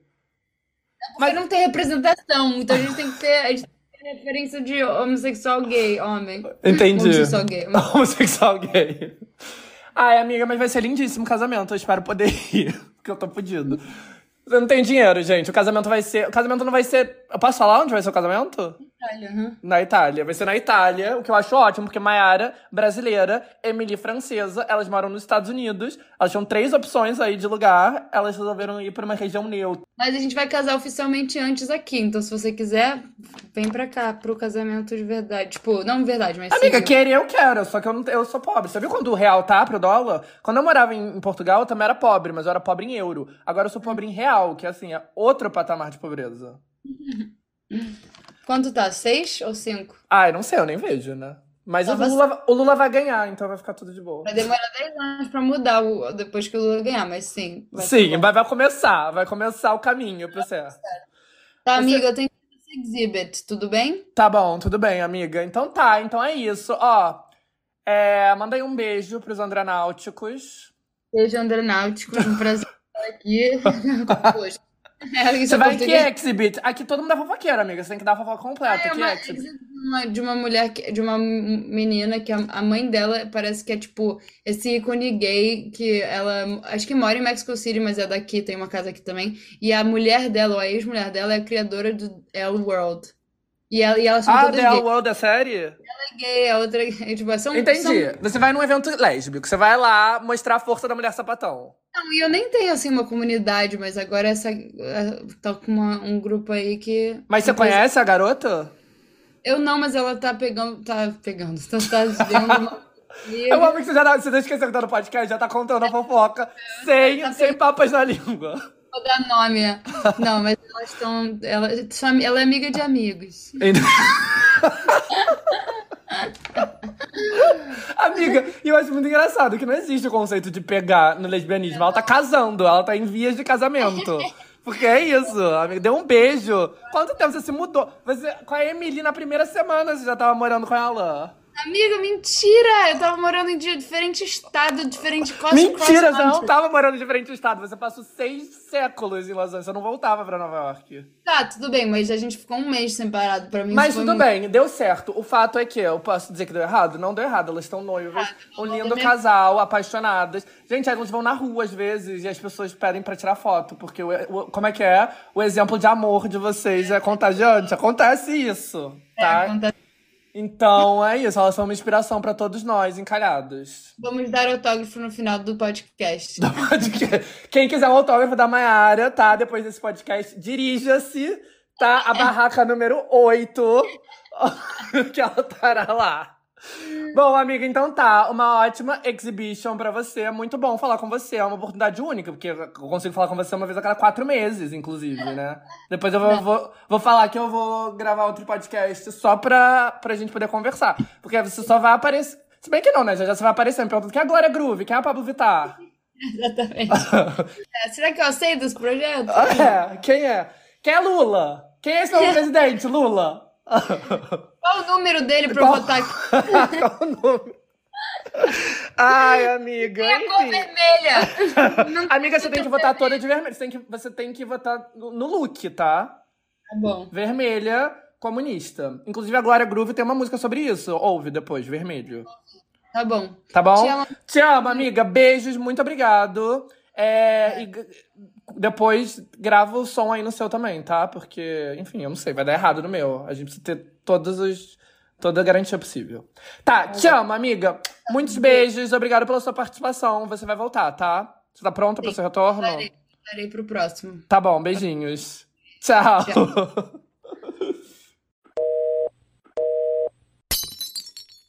Porque não tem representação, então a gente tem que ter, a gente tem que ter referência de homossexual gay, homem. Entendi. Homossexual gay. Homossexual gay. Ai, amiga, mas vai ser lindíssimo o casamento. Eu espero poder ir, porque eu tô fudido. Você não tem dinheiro, gente. O casamento vai ser. O casamento não vai ser. Eu posso falar onde vai ser o casamento? Itália, aham. Na Itália. Vai ser na Itália, o que eu acho ótimo, porque Mayara, brasileira, Emily, francesa, elas moram nos Estados Unidos. Elas tinham três opções aí de lugar. Elas resolveram ir pra uma região neutra. Mas a gente vai casar oficialmente antes aqui, então se você quiser, vem pra cá, pro casamento de verdade. Tipo, não de verdade, mas Amiga, sim. querer eu quero, só que eu, não, eu sou pobre. Você viu quando o real tá pro dólar? Quando eu morava em, em Portugal, eu também era pobre, mas eu era pobre em euro. Agora eu sou pobre em real, que assim, é outro patamar de pobreza. Quanto tá? Seis ou cinco? Ai, não sei, eu nem vejo, né? Mas o Tava Lula, o Lula vai ganhar, então vai ficar tudo de boa. Vai demorar 10 anos pra mudar o- depois que o Lula ganhar, mas sim. vai Sim, vai, vai começar, vai começar o caminho pro certo. Tá, amiga, eu tenho que nesse exhibit, tudo bem? Tá bom, tudo bem, amiga. Então tá, então é isso. Ó, é, manda aí um beijo pros andranáuticos. Beijo, André Náutico, um prazer estar aqui. É, Você é vai que exhibit? Aqui todo mundo é fofoqueira, amiga. Você tem que dar a fofoca completa. É que uma, exhibit? de uma, de uma mulher, que- de uma menina que a, a mãe dela parece que é tipo esse ícone gay que ela acho que mora em Mexico City, mas é daqui, tem uma casa aqui também. E a mulher dela, ou a ex-mulher dela, é a criadora do L World. E, ela, e elas são Ah, todas gays. World da série? Ela é gay, a outra é tipo, são, Entendi. são- Você vai num evento lésbico, você vai lá mostrar a força da mulher sapatão. Não, e eu nem tenho assim uma comunidade, mas agora essa é, tá com uma- um grupo aí que Mas você Depois- conhece a garota? Eu não, mas ela tá pegando, tá pegando, tá, tá vendo uma Eu amo que você já, tá- você já esqueceu que tá no podcast, já tá contando a fofoca sem, sem papas na língua. Vou dar nome. Não, mas elas estão. Ela, ela é amiga de amigos. Amiga, e eu acho muito engraçado que não existe o conceito de pegar no lesbianismo. Ela tá casando, ela tá em vias de casamento. Porque é isso, amiga. Deu um beijo. Quanto tempo você se mudou? Você, com a Emily na primeira semana você já tava morando com ela. Amiga, mentira! Eu tava morando em di- diferente estado, diferente costa Mentira, você não tava morando em diferente estado. Você passou seis séculos em Los Angeles. Você não voltava pra Nova York. Tá, tudo bem, mas a gente ficou um mês separado. Pra mim Mas tudo muito- bem, deu certo. O fato é que eu posso dizer que deu errado? Não deu errado. Elas estão noivas, um não lindo mesmo. casal, apaixonadas. Gente, elas vão na rua às vezes e as pessoas pedem pra tirar foto, porque o, o- como é que é? O exemplo de amor de vocês é contagiante. Acontece isso, É, tá? acontece. Então é isso. Elas são uma inspiração pra todos nós encalhados. Vamos dar autógrafo no final do podcast. Quem quiser um autógrafo da Mayara, tá? Depois desse podcast, dirija-se, tá? A barraca número 8, que ela estará lá. Bom, amiga, então tá. Uma ótima exhibition pra você. É muito bom falar com você. É uma oportunidade única, porque eu consigo falar com você uma vez a cada quatro meses, inclusive, né? Depois eu vou, vou, vou falar que eu vou gravar outro podcast só pra, pra gente poder conversar. Porque você só vai aparecer. Se bem que não, né? Já, já você vai aparecer me perguntando quem é a Glória Groove, quem é a Pablo Vittar. Exatamente. É, será que eu sei dos projetos? É, quem é? Quem é Lula? Quem é esse novo presidente, Lula? Qual o número dele pra eu Qual- votar aqui? Qual o nome? Ai, amiga. É a cor enfim. vermelha! Não Amiga, você tem que votar toda de vermelho. Você tem que, você tem que votar no no look, tá? Tá bom. Vermelha, comunista. Inclusive, a Glória Groove tem uma música sobre isso. Ouve depois, vermelho. Tá bom. Tá bom? Te amo. Te amo, amiga. Beijos, muito obrigado. É, e g- depois grava o som aí no seu também, tá? Porque, enfim, eu não sei, vai dar errado no meu. A gente precisa ter todos os, toda a garantia possível. Tá, te amo, amiga. Muitos beijos, obrigado pela sua participação. Você vai voltar, tá? Você tá pronta pro Sim, seu retorno? Estarei, estarei pro próximo. Tá bom, beijinhos. Tchau.